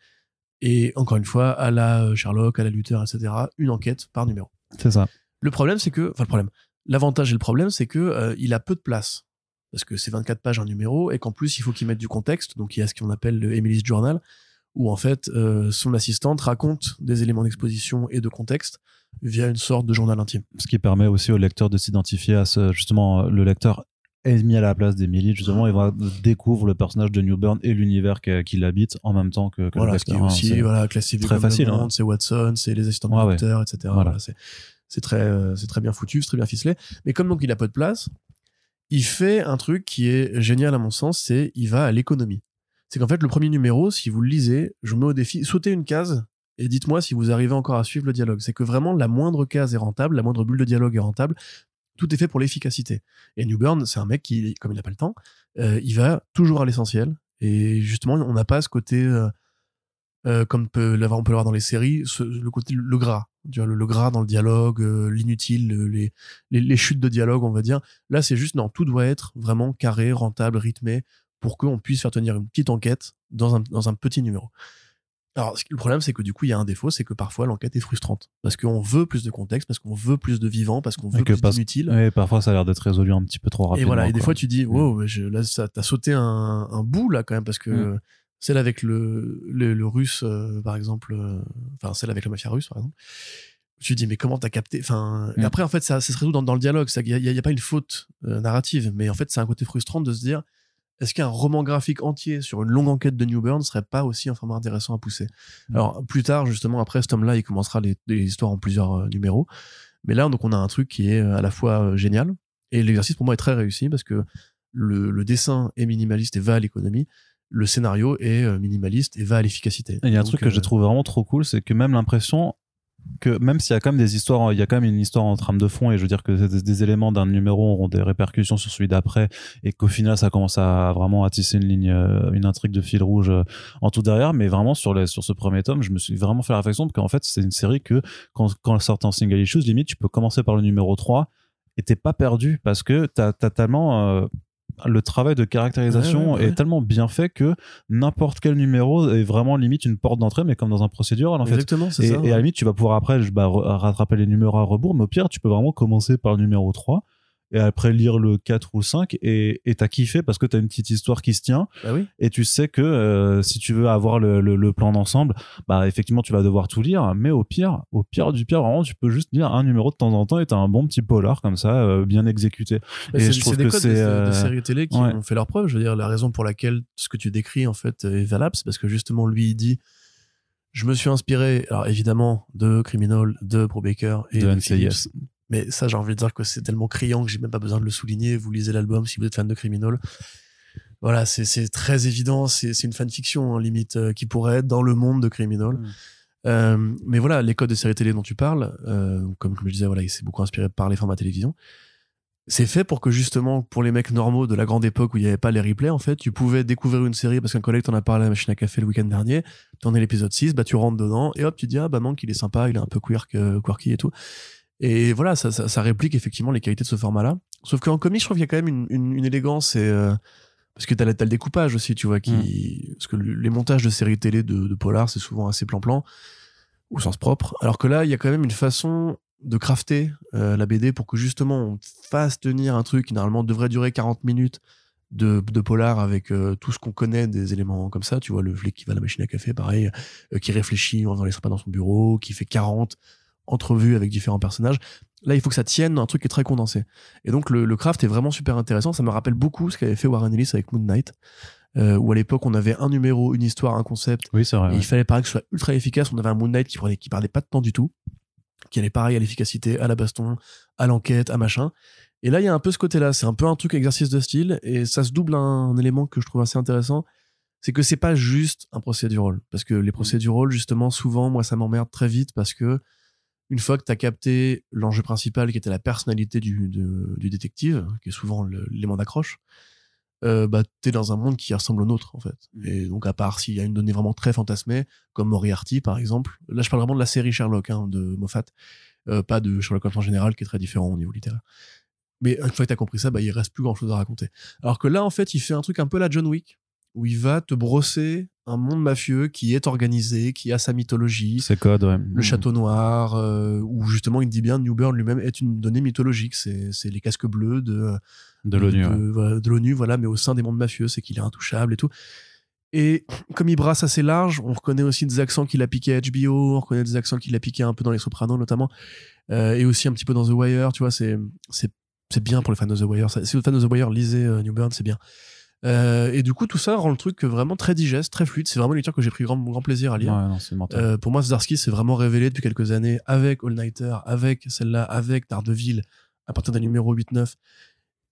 Et encore une fois à la Sherlock à la Luther etc une enquête par numéro. C'est ça. Le problème c'est que enfin le problème L'avantage et le problème, c'est que euh, il a peu de place. Parce que c'est 24 pages un numéro et qu'en plus il faut qu'il mette du contexte. Donc il y a ce qu'on appelle le Emily's Journal où en fait euh, son assistante raconte des éléments d'exposition et de contexte via une sorte de journal intime. Ce qui permet aussi au lecteur de s'identifier à ce justement le lecteur est mis à la place d'Emily justement et va découvre le personnage de Newburn et l'univers qu'il habite en même temps que, que voilà, le lecteur. Qui est aussi voilà très facile. Hein. C'est Watson, c'est les assistants de ouais, etc. Voilà. c'est c'est très, euh, c'est très bien foutu, c'est très bien ficelé. Mais comme donc il a pas de place, il fait un truc qui est génial à mon sens, c'est il va à l'économie. C'est qu'en fait, le premier numéro, si vous le lisez, je mets au défi, sautez une case et dites-moi si vous arrivez encore à suivre le dialogue. C'est que vraiment, la moindre case est rentable, la moindre bulle de dialogue est rentable. Tout est fait pour l'efficacité. Et Newburn, c'est un mec qui, comme il n'a pas le temps, euh, il va toujours à l'essentiel. Et justement, on n'a pas ce côté euh, euh, comme peut on peut l'avoir dans les séries, le côté le gras, le, le, gras dans le dialogue, l'inutile, les, les, chutes de dialogue, on va dire. Là, c'est juste non, tout doit être vraiment carré, rentable, rythmé, pour qu'on puisse faire tenir une petite enquête dans un, dans un petit numéro. Alors, le problème, c'est que du coup, il y a un défaut, c'est que parfois l'enquête est frustrante. Parce qu'on veut plus de contexte, parce qu'on veut plus de vivant, parce qu'on veut plus d'inutile. Et parfois, ça a l'air d'être résolu un petit peu trop rapidement. Et voilà, et des fois, tu dis, wow, je, là, t'as sauté un, un bout, là, quand même, parce que mm celle avec le, le, russe, euh, par exemple, euh, enfin, celle avec la mafia russe, par exemple. Me dis, mais comment t'as capté Enfin, et après, en fait, ça, ça se résout dans, dans le dialogue. Il n'y a, pas une faute euh, narrative, mais en fait, c'est un côté frustrant de se dire est-ce qu'un roman graphique entier sur une longue enquête de New Burn serait pas aussi un format intéressant à pousser? Alors, plus tard, justement, après ce tome-là, il commencera les, les, histoires en plusieurs numéros. Mais là, donc, on a un truc qui est à la fois génial, et l'exercice pour moi est très réussi parce que le, le dessin est minimaliste et va à l'économie le scénario est euh, minimaliste et va à l'efficacité. Il y a un truc que je euh, trouve vraiment trop cool, c'est que même l'impression que même s'il y a quand même des histoires, il y a quand même une histoire en trame de fond et je veux dire que des, éléments d'un numéro auront des répercussions sur celui d'après et qu'au final ça commence à vraiment à tisser une ligne, euh, une intrigue de fil rouge en tout derrière. Mais vraiment sur les, sur ce premier tome, je me suis vraiment fait la réflexion qu'en fait c'est une série que quand, quand elle sort en single issues, limite tu peux commencer par le numéro 3 et t'es pas perdu parce que t'as as tellement le travail de caractérisation est tellement bien fait que n'importe quel numéro est vraiment limite une porte d'entrée, mais comme dans un procédural en fait. Exactement, et, ça. Et à la limite, tu vas pouvoir après bah, rattraper les numéros à rebours, mais au pire, tu peux vraiment commencer par le numéro 3 et après lire le 4 ou le 5 et t'as kiffé parce que t'as une petite histoire qui se tient. Bah oui. et tu sais que euh, si tu veux avoir le, le, plan d'ensemble bah effectivement tu vas devoir tout lire. Mais au pire au pire du pire vraiment tu peux juste lire un numéro de temps en temps et t'as un bon petit polar comme ça euh, bien exécuté. Et je trouve des que c'est euh, des, séries télé qui ont fait leur preuve. Je veux dire la raison pour laquelle ce que tu décris en fait est valable c'est parce que justement lui il dit je me suis inspiré alors évidemment de Criminal de Pro Baker et de, NCIS mais ça, j'ai envie de dire que c'est tellement criant que j'ai même pas besoin de le souligner. Vous lisez l'album si vous êtes fan de Criminal. Voilà, c'est très évident. C'est une fanfiction, hein, limite, euh, qui pourrait être dans le monde de Criminal. Mm. Euh, mais voilà, les codes de séries télé dont tu parles, euh, comme, je disais, voilà, il s'est beaucoup inspiré par les formats télévision. C'est fait pour que justement, pour les mecs normaux de la grande époque où il n'y avait pas les replays, en fait, tu pouvais découvrir une série parce qu'un collègue t'en a parlé à la machine à café le week-end dernier. T'en es l'épisode 6, bah tu rentres dedans et hop, tu dis ah bah manque, il est sympa, il est un peu queer, quirky et tout. Et voilà, ça, réplique effectivement les qualités de ce format-là. Sauf qu'en comics, je trouve qu'il y a quand même une, élégance et euh, parce que t'as, as le découpage aussi, tu vois, qui, mm. parce que les montages de séries télé de, de Polar, c'est souvent assez plan-plan, au sens propre. Alors que là, il y a quand même une façon de crafter euh, la BD pour que justement on fasse tenir un truc qui normalement devrait durer 40 minutes de, de polar avec euh, tout ce qu'on connaît des éléments comme ça. Tu vois, le flic qui va à la machine à café, pareil, euh, qui réfléchit en faisant les pas dans son bureau, qui fait 40 entrevues avec différents personnages. Là, il faut que ça tienne un truc qui est très condensé. Et donc, le, craft est vraiment super intéressant. Ça me rappelle beaucoup ce qu'avait fait Warren Ellis avec Moon Knight. où à l'époque on avait un numéro, une histoire, un concept. Oui, c'est vrai. Et il fallait pareil que ce soit ultra efficace. On avait un Moon Knight qui prenait, qui perdait pas de temps du tout qui allait pareil à l'efficacité, à la baston, à l'enquête, à machin. Et là, il y a un peu ce côté-là. C'est un peu un truc exercice de style et ça se double un, élément que je trouve assez intéressant. C'est que c'est pas juste un procédural. Parce que les mmh. procédurals, justement, souvent, moi, ça m'emmerde très vite parce que une fois que tu as capté l'enjeu principal qui était la personnalité du, du détective, qui est souvent l'élément d'accroche, euh, bah, t'es dans un monde qui ressemble au nôtre, en fait. Mmh. Et donc, à part s'il y a une donnée vraiment très fantasmée, comme Moriarty, par exemple. Là, je parle vraiment de la série Sherlock, hein, de Moffat. Euh, pas de Sherlock Holmes en général, qui est très différent au niveau littéraire. Mais une fois que t'as compris ça, bah, il reste plus grand chose à raconter. Alors que là, en fait, il fait un truc un peu la John Wick, où il va te brosser un monde mafieux qui est organisé, qui a sa mythologie. Ses codes, ouais. Le château noir, euh, où justement il dit bien Newburn lui-même est une donnée mythologique. C'est les casques bleus de de l'ONU. De, l'ONU, voilà, mais au sein des mondes mafieux, c'est qu'il est intouchable et tout. Et comme il brasse assez large, on reconnaît aussi des accents qu'il a piqué à HBO, on reconnaît des accents qu'il a piqué un peu dans Les Sopranos notamment, euh, et aussi un petit peu dans The Wire, tu vois, c'est, bien pour les fans de The Wire. Si vous êtes fan de The Wire, lisez euh, New c'est bien. Euh, et du coup, tout ça rend le truc vraiment très digeste, très fluide. C'est vraiment une lecture que j'ai pris grand, grand plaisir à lire. Ouais, non, euh, pour moi, Zdarsky s'est vraiment révélé depuis quelques années avec All Nighter, avec celle-là, avec Daredevil, à partir d'un numéro 8-9.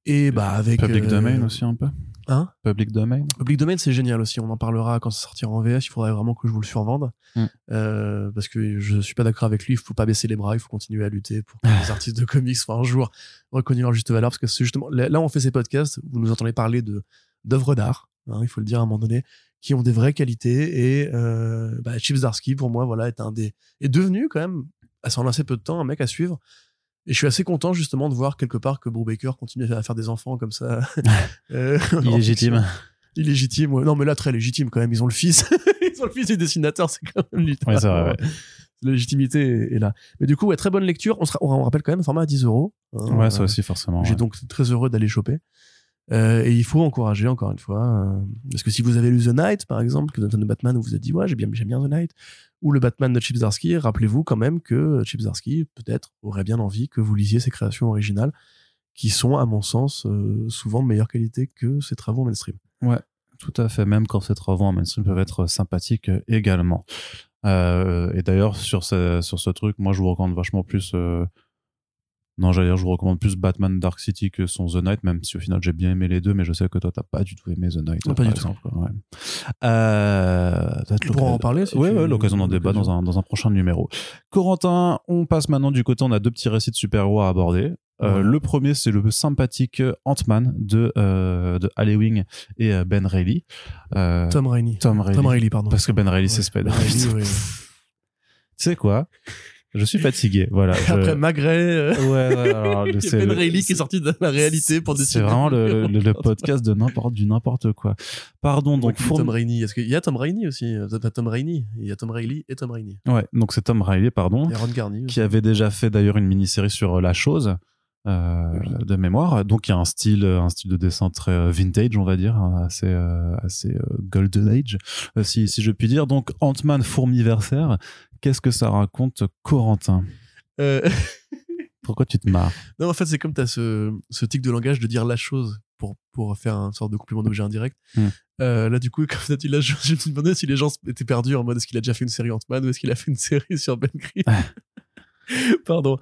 Et bah avec Public euh, Domain aussi un peu. Hein? Public Domain. Public Domain c'est génial aussi. On en parlera quand ça sortira en VS. Il faudrait vraiment que je vous le survende mm. euh, parce que je suis pas d'accord avec lui. Il faut pas baisser les bras. Il faut continuer à lutter pour que les artistes de comics soient un jour reconnus leur juste valeur. Parce que c'est justement là où on fait ces podcasts. Vous nous entendez parler de d'œuvres d'art. Hein, il faut le dire à un moment donné qui ont des vraies qualités et euh, bah, Chips Darsky pour moi voilà est un des est devenu quand même à s'en assez peu de temps un mec à suivre et je suis assez content justement de voir quelque part que Brubaker continue à faire des enfants comme ça. euh, illégitime. Illégitime, ouais. Non, mais là, très légitime quand même. Ils ont le fils. Ils ont le fils du dessinateur, c'est quand même. Ouais, La légitimité est là. Mais du coup, ouais, très bonne lecture. On, sera, on rappelle quand même, format à 10 euros. Hein, ouais, ça aussi, forcément. J'ai donc très heureux d'aller choper. Euh, et il faut encourager encore une fois. Euh, parce que si vous avez lu The Night, par exemple, que de Batman, vous vous êtes dit, ouais, j'aime bien, The Night, ou le Batman de Chip Zdarsky, rappelez-vous quand même que Chip Zdarsky, peut-être, aurait bien envie que vous lisiez ses créations originales, qui sont, à mon sens, euh, souvent de meilleure qualité que ses travaux mainstream. Ouais, tout à fait, même quand ces travaux en mainstream peuvent être sympathiques également. et d'ailleurs, sur ce, sur ce truc, moi, je vous recommande vachement plus non, j'allais dire, je vous recommande plus Batman Dark City que son The Night, même si au final j'ai bien aimé les deux, mais je sais que toi t'as pas du tout aimé The Night. pas du tout. Ouais. Euh, en parler. Si ouais, l'occasion d'en débat dans un, dans un prochain numéro. Corentin, on passe maintenant du côté, on a deux petits récits de super-héros à aborder. Euh, Le premier, c'est le sympathique Ant-Man de, euh, de Halloween et euh, Ben Reilly. Euh, Tom Rainey. Tom Rainey. Tom Rainey, pardon. Parce que Ben Reilly, c'est Spider. tu sais quoi? Je suis fatigué, voilà. Après Magret, euh... ouais, ouais, alors, c'est Ben Reilly qui est sorti de la réalité pour. C'est vraiment le, le, podcast de n'importe du n'importe quoi. Pardon, donc Tom Rainey. Est-ce qu'il y a Tom Rainey aussi? Tom Rainey. Il y a Tom Reilly et Tom Rainey. Ouais, donc c'est Tom Reilly, pardon, et Ron Garney, qui avait déjà fait d'ailleurs une mini-série sur euh, la chose. Euh, de mémoire. Donc il y a un style, un style de dessin très vintage, on va dire, assez, euh, assez golden age, si, si je puis dire. Donc Ant-Man fourmiversaire, Qu'est-ce que ça raconte, Corentin? Euh... Pourquoi tu te marres? Non, en fait, c'est comme tu as ce, ce tic de langage de dire la chose pour, pour faire une sorte de complément d'objet indirect. Hmm. Euh, là, du coup, comme tu là, je, je me demandais si les gens étaient perdus en mode est-ce qu'il a déjà fait une série Ant-Man ou est-ce qu'il a fait une série sur Ben Grimm? Pardon.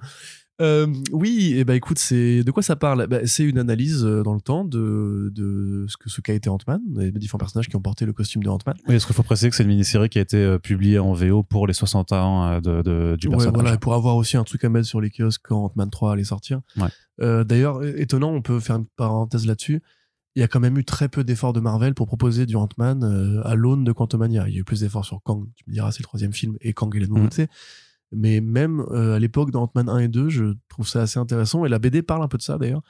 Euh, oui, et eh ben écoute, c'est de quoi ça parle? Bah, C'est une analyse euh, dans le temps de, de ce que ce qu'a été Ant-Man, les différents personnages qui ont porté le costume de Ant-Man. Oui, est-ce qu'il faut préciser que c'est une mini-série qui a été euh, publiée en VO pour les 60 ans de, de, du personnage. Ouais, voilà, pour avoir aussi un truc à mettre sur les kiosques quand Ant-Man 3 allait sortir. Ouais. Euh, D'ailleurs, étonnant, on peut faire une parenthèse là-dessus. Il y a quand même eu très peu d'efforts de Marvel pour proposer du Ant-Man euh, à l'aune de Quantumania. Il y a eu plus d'efforts sur Kang, tu me diras, c'est le troisième film, et Kang et la nouveauté. Mmh. Mais même euh, à l'époque, dans Ant-Man 1 et 2, je trouve ça assez intéressant. Et la BD parle un peu de ça d'ailleurs.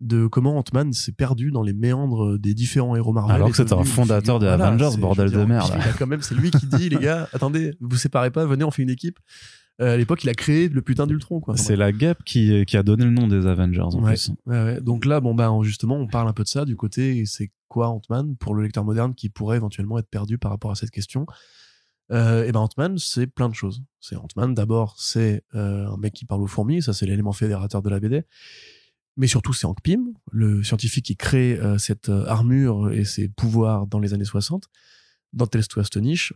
de comment Ant-Man s'est perdu dans les méandres des différents héros Marvel. Alors que c'était un fondateur des Avengers, bordel de merde. quand même, c'est lui qui dit, les gars, attendez, vous séparez pas, venez, on fait une équipe. Euh, à l'époque, il a créé le putain d'Ultron. C'est la Gap qui, qui a donné le nom des Avengers, en plus. Donc là, bon, bah, justement, on parle un peu de ça, du côté, c'est quoi Ant-Man pour le lecteur moderne qui pourrait éventuellement être perdu par rapport à cette question. Euh, et ben Ant-Man, c'est plein de choses. C'est Ant-Man, d'abord, c'est euh, un mec qui parle aux fourmis, ça c'est l'élément fédérateur de la BD. Mais surtout, c'est Hank Pym, le scientifique qui crée euh, cette armure et ses pouvoirs dans les années 60, dans Tales to Astonish.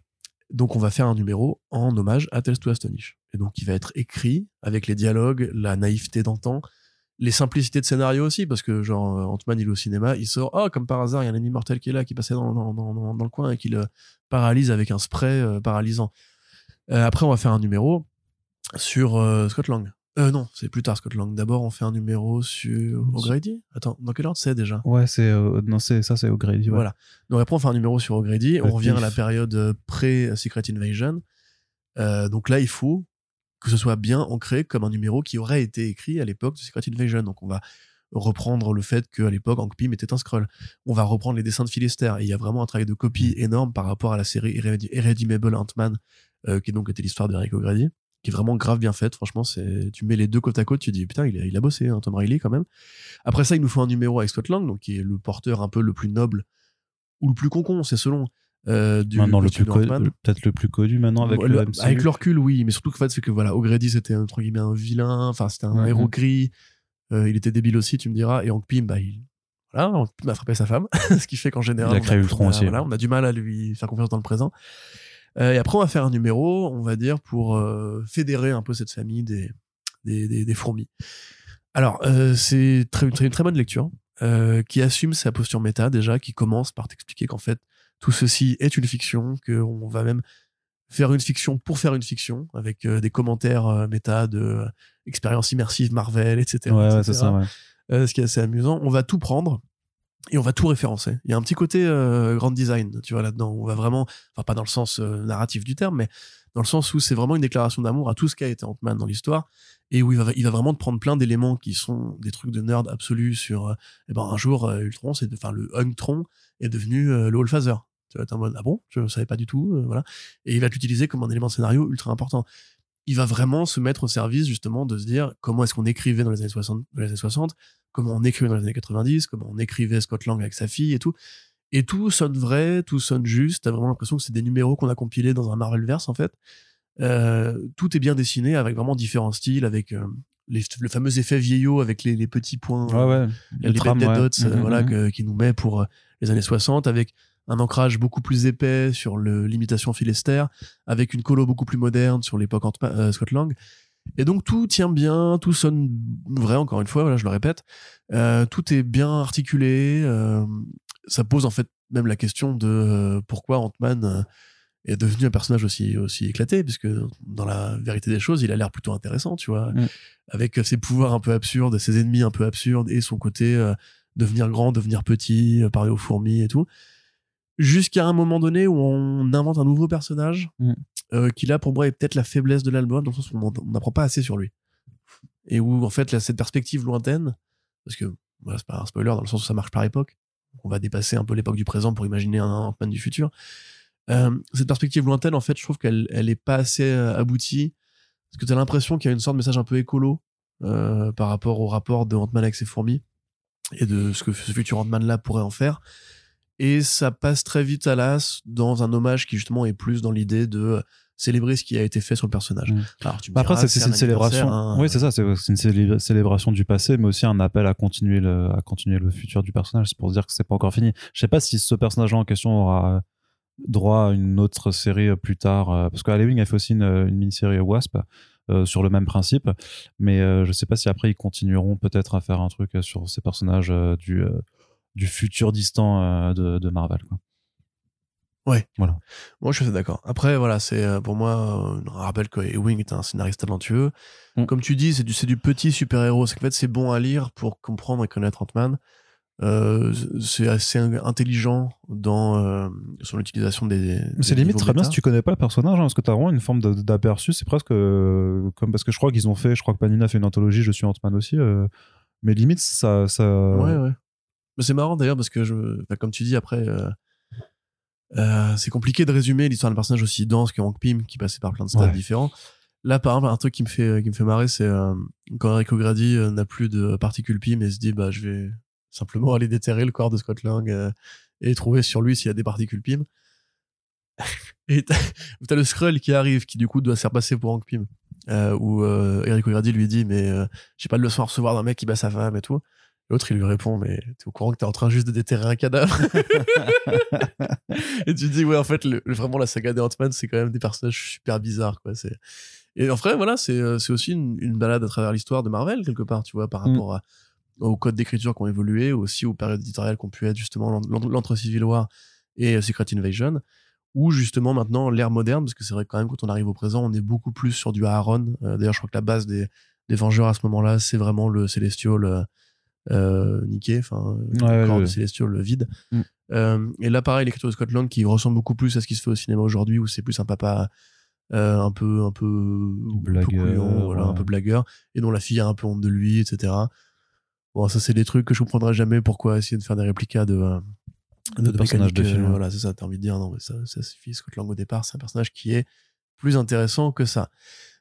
Donc, on va faire un numéro en hommage à Tales to Astonish. Et donc, il va être écrit avec les dialogues, la naïveté d'antan, les simplicités de scénario aussi, parce que genre Ant-Man il est au cinéma, il sort, oh comme par hasard, il y a un ennemi mortel qui est là, qui passait dans, dans, dans, dans le coin et qui le paralyse avec un spray euh, paralysant. Euh, après, on va faire un numéro sur euh, Scott Lang. Euh, non, c'est plus tard Scott Lang. D'abord, on fait un numéro sur O'Grady? Attends, dans quel ordre? C'est déjà Ouais, c'est non, c'est ça, c'est O'Grady. Voilà. Donc après, on fait un numéro sur O'Grady. On revient à la période pré Secret Invasion. donc là, il faut que ce soit bien ancré comme un numéro qui aurait été écrit à l'époque de Secret Invasion. Donc on va reprendre le fait qu'à l'époque Hank Pym était un scroll. On va reprendre les dessins de Phil Et il y a vraiment un travail de copie énorme par rapport à la série Irredeemable Ant-Man, euh, qui donc était l'histoire d'Eric O'Grady, qui est vraiment grave bien faite. Franchement, c'est tu mets les deux côte à côte, tu dis putain, il a, il a bossé, hein, Tom Riley quand même. Après ça, il nous faut un numéro avec Scott Lang, donc qui est le porteur un peu le plus noble ou le plus concon, c'est selon. Euh, du maintenant le plus peut-être le plus connu maintenant avec le, avec le recul oui mais surtout que fait c'est que voilà O'Grady c'était entre guillemets un vilain enfin c'était un héros gris. Euh, il était débile aussi tu me diras. Et Hank Pym bah il voilà Hank Pym a frappé sa femme ce qui fait qu'en général il a créé Ultron aussi voilà, on a du mal à lui faire confiance dans le présent. Euh, et après on va faire un numéro on va dire pour fédérer un peu cette famille des des, des, des fourmis. Alors c'est très, très, une très bonne lecture qui assume sa posture méta déjà qui commence par t'expliquer qu'en fait tout ceci est une fiction, qu'on va même faire une fiction pour faire une fiction, avec euh, des commentaires euh, méta de euh, expérience immersive Marvel, etc. Ouais, c'est ça, ouais. ce qui est assez amusant. On va tout prendre et on va tout référencer. Il y a un petit côté grand design, tu vois, là-dedans. On va vraiment, enfin, pas dans le sens narratif du terme, mais dans le sens où c'est vraiment une déclaration d'amour à tout ce qui a été Ant-Man dans l'histoire et où il va, il va vraiment te prendre plein d'éléments qui sont des trucs de nerd absolu sur, eh ben, un jour, Ultron, c'est, enfin, le Unctron est devenu le Allphaser tu vas être en mode, ah bon, je ne savais pas du tout, euh, voilà. Et il va l'utiliser comme un élément de scénario ultra important. Il va vraiment se mettre au service, justement, de se dire comment est-ce qu'on écrivait dans les années 60, les années 60, comment on écrivait dans les années 90, comment on écrivait Scott Lang avec sa fille et tout. Et tout sonne vrai, tout sonne juste. T'as vraiment l'impression que c'est des numéros qu'on a compilés dans un Marvelverse, en fait. Euh, tout est bien dessiné avec vraiment différents styles, avec euh, les, le fameux effet vieillot avec les, les petits points, ouais, les tram, dots, mm-hmm, voilà, mm-hmm. qui nous met pour les années 60, avec un ancrage beaucoup plus épais sur l'imitation Philester, avec une colo beaucoup plus moderne sur l'époque euh, Scott Lang. Et donc tout tient bien, tout sonne vrai, encore une fois, voilà, je le répète. Euh, tout est bien articulé. Euh, ça pose en fait même la question de pourquoi Ant-Man est devenu un personnage aussi, aussi éclaté, puisque dans la vérité des choses, il a l'air plutôt intéressant, tu vois, mm. avec ses pouvoirs un peu absurdes, ses ennemis un peu absurdes, et son côté devenir grand, devenir petit, parler aux fourmis et tout jusqu'à un moment donné où on invente un nouveau personnage mm. euh, qui là pour moi est peut-être la faiblesse de l'album dans le sens où on n'apprend pas assez sur lui et où en fait là, cette perspective lointaine parce que voilà, c'est pas un spoiler dans le sens où ça marche par époque on va dépasser un peu l'époque du présent pour imaginer un ant du futur euh, cette perspective lointaine en fait je trouve qu'elle elle est pas assez euh, aboutie parce que tu as l'impression qu'il y a une sorte de message un peu écolo par rapport au rapport de Ant-Man avec ses fourmis et de ce que ce futur Ant-Man là pourrait en faire et ça passe très vite à l'as dans un hommage qui justement est plus dans l'idée de célébrer ce qui a été fait sur le personnage. Mmh. Après, c'est une célébration. Hein. Oui, c'est ça. C'est une célébration du passé, mais aussi un appel à continuer le, à continuer le futur du personnage. C'est pour dire que c'est pas encore fini. Je sais pas si ce personnage en question aura droit à une autre série plus tard, euh, parce que Halloween a fait aussi une, mini-série Wasp. Euh, sur le même principe, mais euh, je sais pas si après ils continueront peut-être à faire un truc sur ces personnages du du futur distant euh, de, Marvel. Quoi. Ouais. Voilà. Moi, je suis d'accord. Après, voilà, c'est euh, pour moi un rappel que Ewing est un scénariste talentueux. Mm. Comme tu dis, c'est du, du petit super-héros. C'est qu'en fait, c'est bon à lire pour comprendre et connaître Ant-Man. Euh, c'est assez intelligent dans son utilisation des. C'est limite très bien si tu connais pas le personnage, hein, parce que tu as vraiment une forme d'aperçu. C'est presque comme parce que je crois qu'ils ont fait, je crois que Panina a fait une anthologie, je suis Ant-Man aussi Mais limite, ça. ça... Ouais, ouais. Mais c'est marrant d'ailleurs parce que, je... comme tu dis, après, euh, euh, c'est compliqué de résumer l'histoire d'un personnage aussi dense que Hank Pym qui passait par plein de stades différents. Là, par exemple, un truc qui me fait, qui me fait marrer, c'est euh, quand Enrico Grady n'a plus de particules Pym et se dit, bah, je vais simplement aller déterrer le corps de Scott Lang et trouver sur lui s'il y a des particules Pym. et t'as le Skrull qui arrive, qui du coup doit se faire passer pour Hank Pym. Euh, où euh, Eric Grady lui dit mais euh, j'ai pas de leçon à recevoir d'un mec qui bat sa femme et tout. L'autre il lui répond mais t'es au courant que t'es en train juste de déterrer un cadavre. et tu dis ouais en fait vraiment la saga des Ant-Man c'est quand même des personnages super bizarres quoi. C'est et en vrai voilà c'est euh, c'est aussi une, une, balade à travers l'histoire de Marvel quelque part tu vois par mm. rapport à, aux codes d'écriture qui ont évolué aussi aux périodes éditoriales qui ont pu être justement l'entre Civil War et Secret Invasion ou justement maintenant l'ère moderne, parce que c'est vrai quand même quand on arrive au présent, on est beaucoup plus sur du Aaron. Euh, d'ailleurs, je crois que la base des, des Vengeurs à ce moment-là, c'est vraiment le Celestial euh, euh niqué, enfin, le corps de Celestial vide. Mm. Euh, et là, pareil, l'écriture de Scotland qui ressemble beaucoup plus à ce qui se fait au cinéma aujourd'hui, où c'est plus un papa un peu, un peu blagueur, voilà, un peu blagueur, et dont la fille a un peu honte de lui, etc. Bon, ça, c'est des trucs que je comprendrai jamais pourquoi essayer de faire des réplicas de de personnage de film. voilà, c'est ça, t'as envie de dire, non, mais ça, ça suffit. Scott Lang, au départ, c'est un personnage qui est plus intéressant que ça.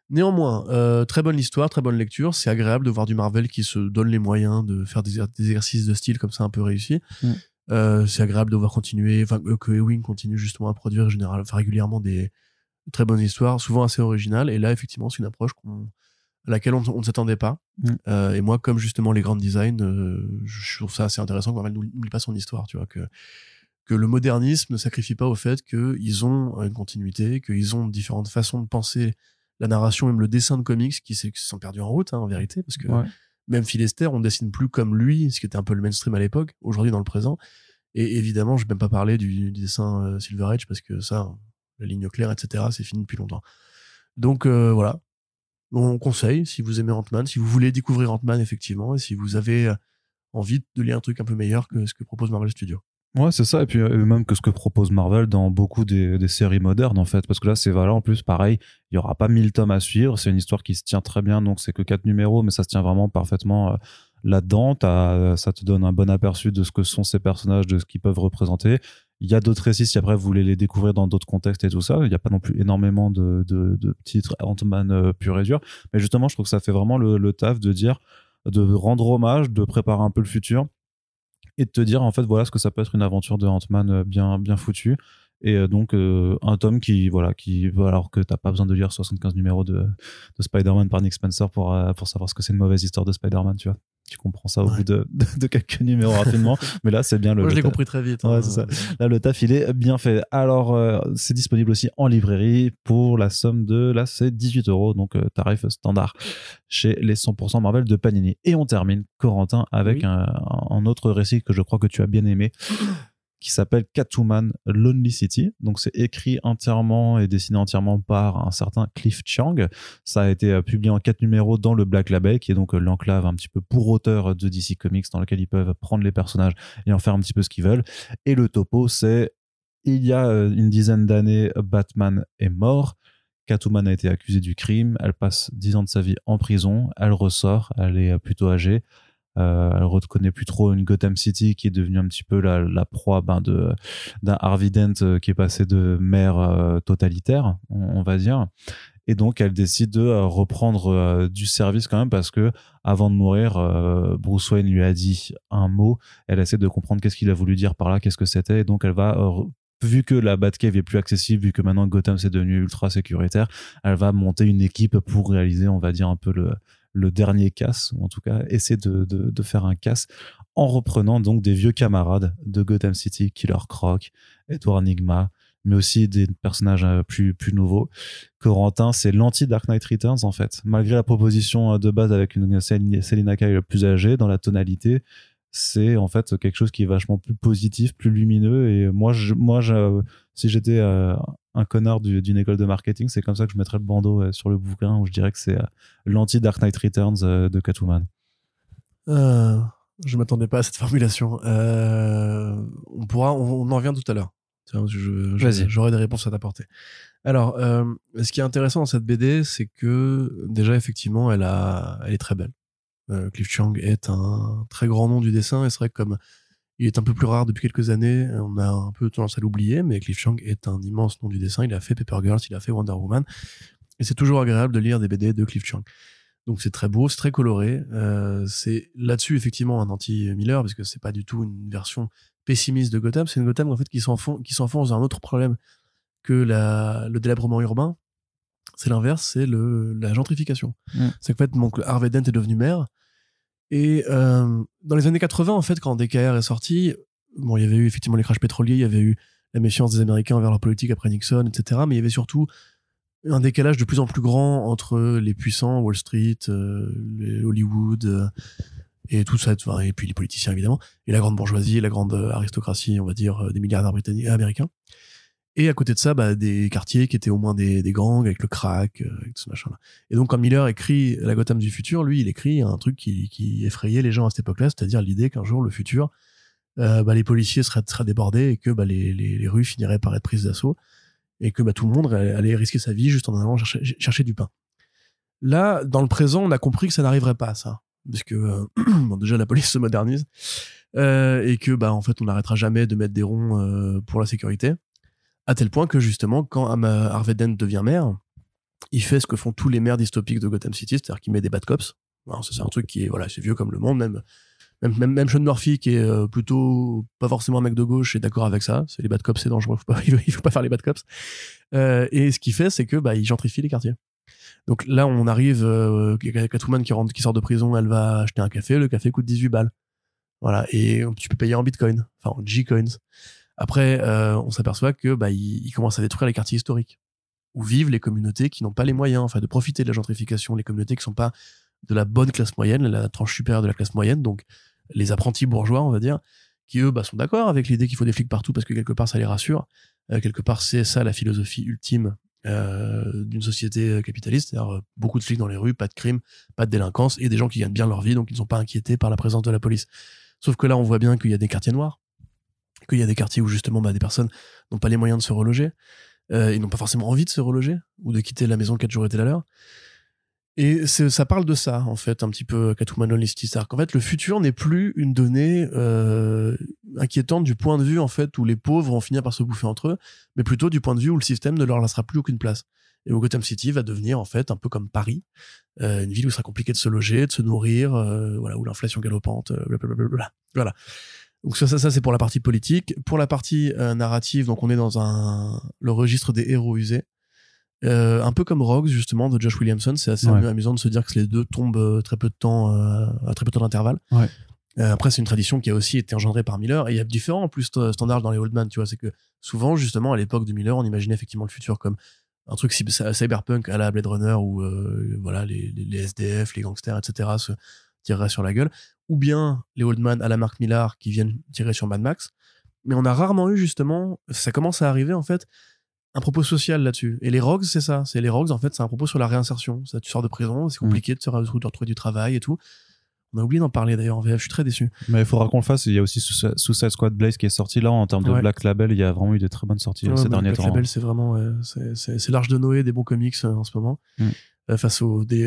Néanmoins, euh, très bonne histoire, très bonne lecture. C'est agréable de voir du Marvel qui se donne les moyens de faire des, exercices de style comme ça un peu réussis. Mm. Euh, c'est agréable de voir continuer, enfin, que Ewing continue justement à produire général, régulièrement des très bonnes histoires, souvent assez originales. Et là, effectivement, c'est une approche à laquelle on, ne s'attendait pas. Mm. Euh, et moi, comme justement les grandes designs, je trouve ça assez intéressant Marvel n'oublie pas son histoire, tu vois, que que le modernisme ne sacrifie pas au fait qu'ils ont une continuité, qu'ils ont différentes façons de penser la narration, même le dessin de comics qui sont perdus en route, hein, en vérité, parce que même Phil on dessine plus comme lui, ce qui était un peu le mainstream à l'époque, aujourd'hui dans le présent. Et évidemment, je vais même pas parler du, dessin euh, Silver Age, parce que ça, la ligne claire, etc., c'est fini depuis longtemps. Donc euh, voilà, on conseille, si vous aimez Ant-Man, si vous voulez découvrir Ant-Man, effectivement, et si vous avez euh, envie de lire un truc un peu meilleur que ce que propose Marvel Studios. Ouais, c'est ça. Et puis euh, même que ce que propose Marvel dans beaucoup des, séries modernes, en fait. Parce que là, c'est voilà, en plus, pareil, il y aura pas mille tomes à suivre. C'est une histoire qui se tient très bien, donc c'est que quatre numéros, mais ça se tient vraiment parfaitement euh, là-dedans. Ça te donne un bon aperçu de ce que sont ces personnages, de ce qu'ils peuvent représenter. Il y a d'autres récits si après vous voulez les découvrir dans d'autres contextes et tout ça. Il n'y a pas non plus énormément de, de, titres Ant-Man euh, pur et dur. Mais justement, je trouve que ça fait vraiment le, le taf de dire, de rendre hommage, de préparer un peu le futur et de te dire en fait voilà ce que ça peut être une aventure de Ant-Man euh, bien bien foutue et euh, donc euh, un tome qui voilà qui alors que t'as pas besoin de lire 75 numéros de, de Spider-Man par Nick Spencer pour pour savoir ce que c'est une mauvaise histoire de Spider-Man tu vois tu comprends ça au bout de, de, quelques numéros rapidement. Mais là, c'est bien le. Moi, je l'ai compris très vite. Hein. ça. Là, le taf, il est bien fait. Alors, euh, c'est disponible aussi en librairie pour la somme de, là, c'est 18 euros, donc euh, tarif standard chez les 100% Marvel de Panini. Et on termine, Corentin, avec un, un, autre récit que je crois que tu as bien aimé qui s'appelle Catwoman Lonely City. Donc c'est écrit entièrement et dessiné entièrement par un certain Cliff Chiang. Ça a été euh, publié en quatre numéros dans le Black Label, qui est donc euh, l'enclave un petit peu pour auteurs de DC Comics, dans lequel ils peuvent prendre les personnages et en faire un petit peu ce qu'ils veulent. Et le topo, c'est il y a euh, une dizaine d'années, Batman est mort. Catwoman a été accusée du crime. Elle passe dix ans de sa vie en prison. Elle ressort. Elle est plutôt âgée. Euh, elle reconnaît plus trop une Gotham City qui est devenue un petit peu la, proie ben, de d'un Harvey Dent euh, qui est passé de maire euh, totalitaire, on, va dire. Et donc elle décide de reprendre du service quand même parce que avant de mourir, Bruce Wayne lui a dit un mot. Elle essaie de comprendre qu'est-ce qu'il a voulu dire par là, qu'est-ce que c'était. Et donc elle va vu que la Batcave est plus accessible, vu que maintenant Gotham c'est devenu ultra sécuritaire, elle va monter une équipe pour réaliser, on va dire, un peu le, le dernier casse, ou en tout cas essayer de, de, faire un casse en reprenant donc des vieux camarades de Gotham City, Killer Croc, Edward Enigma, mais aussi des personnages euh, plus, plus nouveaux. Corentin, c'est l'anti-Dark Knight Returns en fait. Malgré la proposition euh, de base avec une Selina Kyle plus âgée dans la tonalité, c'est en fait quelque chose qui est vachement plus positif, plus lumineux. Et moi, je, moi, si j'étais euh, un connard d'une école de marketing, c'est comme ça que je mettrais le bandeau euh, sur le bouquin où je dirais que c'est euh, l'anti Dark Knight Returns de Catwoman. je m'attendais pas à cette formulation. on pourra, on, en revient tout à l'heure. J'aurai des réponses à t'apporter. Alors, ce qui est intéressant dans cette BD, c'est que déjà effectivement, elle a, elle est très belle. Cliff Chiang est un très grand nom du dessin et c'est vrai que comme il est un peu plus rare depuis quelques années, on a un peu tendance à l'oublier, mais Cliff Chiang est un immense nom du dessin. Il a fait Paper Girls, il a fait Wonder Woman, et c'est toujours agréable de lire des BD de Cliff Chiang. Donc c'est très beau, c'est très coloré. Euh, c'est là-dessus effectivement un anti-Miller parce que c'est pas du tout une version pessimiste de Gotham. C'est une Gotham en fait qui s'enfonce, qui s'enfonce dans un autre problème que la, le délabrement urbain. C'est l'inverse, c'est la gentrification. Mm. C'est qu'en fait donc Harvey Dent est devenu maire et euh, dans les années 80 en fait quand DKR est sorti, bon il y avait eu effectivement les crashs pétroliers, il y avait eu la méfiance des Américains envers leur politique après Nixon, etc. Mais il y avait surtout un décalage de plus en plus grand entre les puissants, Wall Street, euh, Hollywood, euh, et tout ça, et puis les politiciens évidemment, et la grande bourgeoisie, la grande aristocratie, on va dire, euh, des milliardaires britanniques, américains. Et à côté de ça, bah, des quartiers qui étaient au moins des, gangs, avec le crack, avec tout ce machin-là. Et donc, quand Miller écrit La Gotham du futur, lui, il écrit un truc qui, effrayait les gens à cette époque-là, c'est-à-dire l'idée qu'un jour, le futur, bah, les policiers seraient, débordés et que bah, les, rues finiraient par être prises d'assaut et que tout le monde allait risquer sa vie juste en allant chercher, du pain. Là, dans le présent, on a compris que ça n'arriverait pas, ça. Parce que, euh, déjà, la police se modernise. Euh, et que, en fait, on n'arrêtera jamais de mettre des ronds euh, pour la sécurité. À tel point que, justement, quand Harvey Dent devient maire, il fait ce que font tous les maires dystopiques de Gotham City, c'est-à-dire qu'il met des bad cops. C'est un truc qui est, voilà, c'est vieux comme le monde, même même, même, même Sean Murphy, qui est euh, plutôt pas forcément un mec de gauche, est d'accord avec ça. C'est les bad cops, c'est dangereux. Faut pas, il faut pas faire les bad cops. Euh, et ce qu'il fait, c'est que bah, il gentrifie les quartiers. Donc là, on arrive, euh, Catwoman qui, rentre, qui sort de prison, elle va acheter un café. Le café coûte 18 balles. Voilà. Et tu peux payer en bitcoin, enfin en G-coins. Après, euh, on s'aperçoit que bah, il, il, commence à détruire les quartiers historiques où vivent les communautés qui n'ont pas les moyens, enfin, de profiter de la gentrification, les communautés qui sont pas de la bonne classe moyenne, la tranche supérieure de la classe moyenne, donc les apprentis bourgeois, on va dire, qui eux bah, sont d'accord avec l'idée qu'il faut des flics partout parce que quelque part ça les rassure. Euh, quelque part, c'est ça la philosophie ultime euh, d'une société euh, capitaliste, c'est-à-dire beaucoup de flics dans les rues, pas de crime, pas de délinquance et des gens qui gagnent bien leur vie, donc ils ne sont pas inquiétés par la présence de la police. Sauf que là, on voit bien qu'il y a des quartiers noirs, qu'il y a des quartiers où justement bah, des personnes n'ont pas les moyens de se reloger, euh, ils n'ont pas forcément envie de se reloger ou de quitter la maison quatre jours était la leur. Et ça parle de ça, en fait, un petit peu Catwoman Honesty. C'est-à-dire qu'en fait, le futur n'est plus une donnée euh, inquiétante du point de vue, en fait, où les pauvres vont finir par se bouffer entre eux, mais plutôt du point de vue où le système ne leur laissera plus aucune place. Et où Gotham City va devenir, en fait, un peu comme Paris, euh, une ville où il sera compliqué de se loger, de se nourrir, voilà, où l'inflation galopante, blablabla. Voilà. Donc ça, ça, ça c'est pour la partie politique. Pour la partie euh, narrative, donc on est dans un le registre des héros usés. Euh, un peu comme Rogues justement de Josh Williamson, c'est assez amusant de se dire que les deux tombent euh, très peu de temps euh, à très peu de temps d'intervalle. Ouais. après c'est une tradition qui a aussi été engendrée par Miller et il y a différents en plus standards dans les Old Man, tu vois, c'est que souvent justement à l'époque de Miller, on imaginait effectivement le futur comme un truc cyberpunk à la Blade Runner où voilà les, les, SDF, les gangsters, etc. se tireraient sur la gueule, ou bien les Old Man à la Mark Millar qui viennent tirer sur Mad Max. Mais on a rarement eu justement, ça commence à arriver en fait, un propos social là-dessus. Et les rogues, c'est ça. C'est les rogues, en fait, c'est un propos sur la réinsertion. Ça, tu sors de prison, c'est mm. compliqué de, se, retrouver du travail et tout. On a oublié d'en parler d'ailleurs en VF, je suis très déçu. Mais il faudra qu'on le fasse. Il y a aussi Suicide Squad Blaze qui est sorti là en termes de Black Label. Il y a vraiment eu des très bonnes sorties ces derniers temps. Black Label, c'est vraiment c'est l'arche de Noé des bons comics euh, en ce moment. Mm. Euh, face à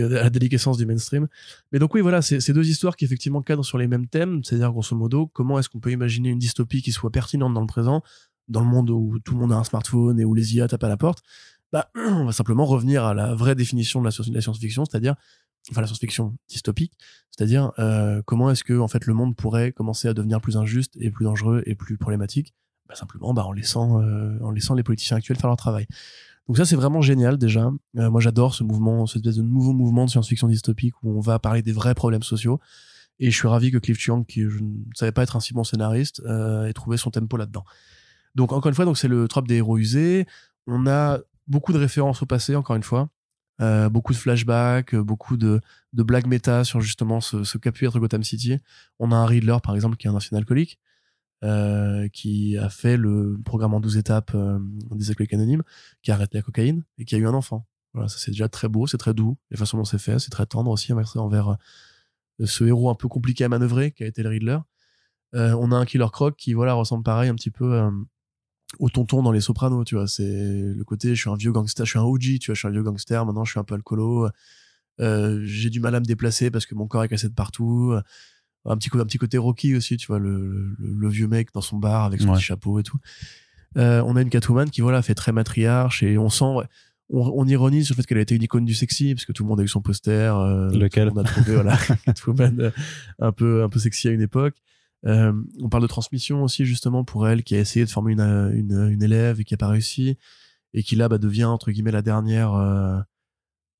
la déliquescence du mainstream. Mais donc oui, voilà, c'est ces deux histoires qui effectivement cadrent sur les mêmes thèmes, c'est-à-dire grosso modo, comment est-ce qu'on peut imaginer une dystopie qui soit pertinente dans le présent, dans le monde où tout le monde a un smartphone et où les IA tapent à la porte, bah, on va simplement revenir à la vraie définition de la, science-fiction, c'est-à-dire, enfin la science-fiction dystopique, c'est-à-dire euh, comment est-ce que en fait le monde pourrait commencer à devenir plus injuste et plus dangereux et plus problématique, bah, simplement bah, en laissant euh, en laissant les politiciens actuels faire leur travail. Donc ça c'est vraiment génial déjà. Euh, moi j'adore ce mouvement, cette espèce de nouveau mouvement de science-fiction dystopique où on va parler des vrais problèmes sociaux. Et je suis ravi que Cliff Chiang, qui ne savais pas être un si bon scénariste, ait trouvé son tempo là-dedans. Donc encore une fois, c'est le trope des héros usés. On a beaucoup de références au passé, encore une fois. Euh, beaucoup de flashbacks, euh, beaucoup de, de blagues méta sur justement ce, ce qu'a pu être Gotham City. On a un Riddler, par exemple, qui est un ancien alcoolique, euh, qui a fait le programme en 12 étapes euh, des alcooliques anonymes, qui a arrêté la cocaïne et qui a eu un enfant. Voilà, ça c'est déjà très beau, c'est très doux. La façon dont c'est fait, c'est très tendre aussi envers, euh, ce héros un peu compliqué à manœuvrer, qui a été le Riddler. Euh, on a un Killer Croc qui voilà ressemble pareil un petit peu au tonton dans les sopranos, tu vois. C'est le côté, je suis un vieux gangster, je suis un OG, tu vois, je suis un vieux gangster, maintenant je suis un peu alcoolo. j'ai du mal à me déplacer parce que mon corps est cassé de partout un petit, un petit côté Rocky aussi, tu vois, le, le, vieux mec dans son bar avec son petit chapeau et tout. Euh, on a une Catwoman qui, voilà, fait très matriarche et on sent, on, ironise sur le fait qu'elle a été une icône du sexy parce que tout le monde a eu son poster. Euh, Lequel On a trouvé, voilà, Catwoman euh, un peu, un peu sexy à une époque. on parle de transmission aussi, justement, pour elle, qui a essayé de former une, une, une élève et qui a pas réussi et qui là, bah, devient, entre guillemets, la dernière,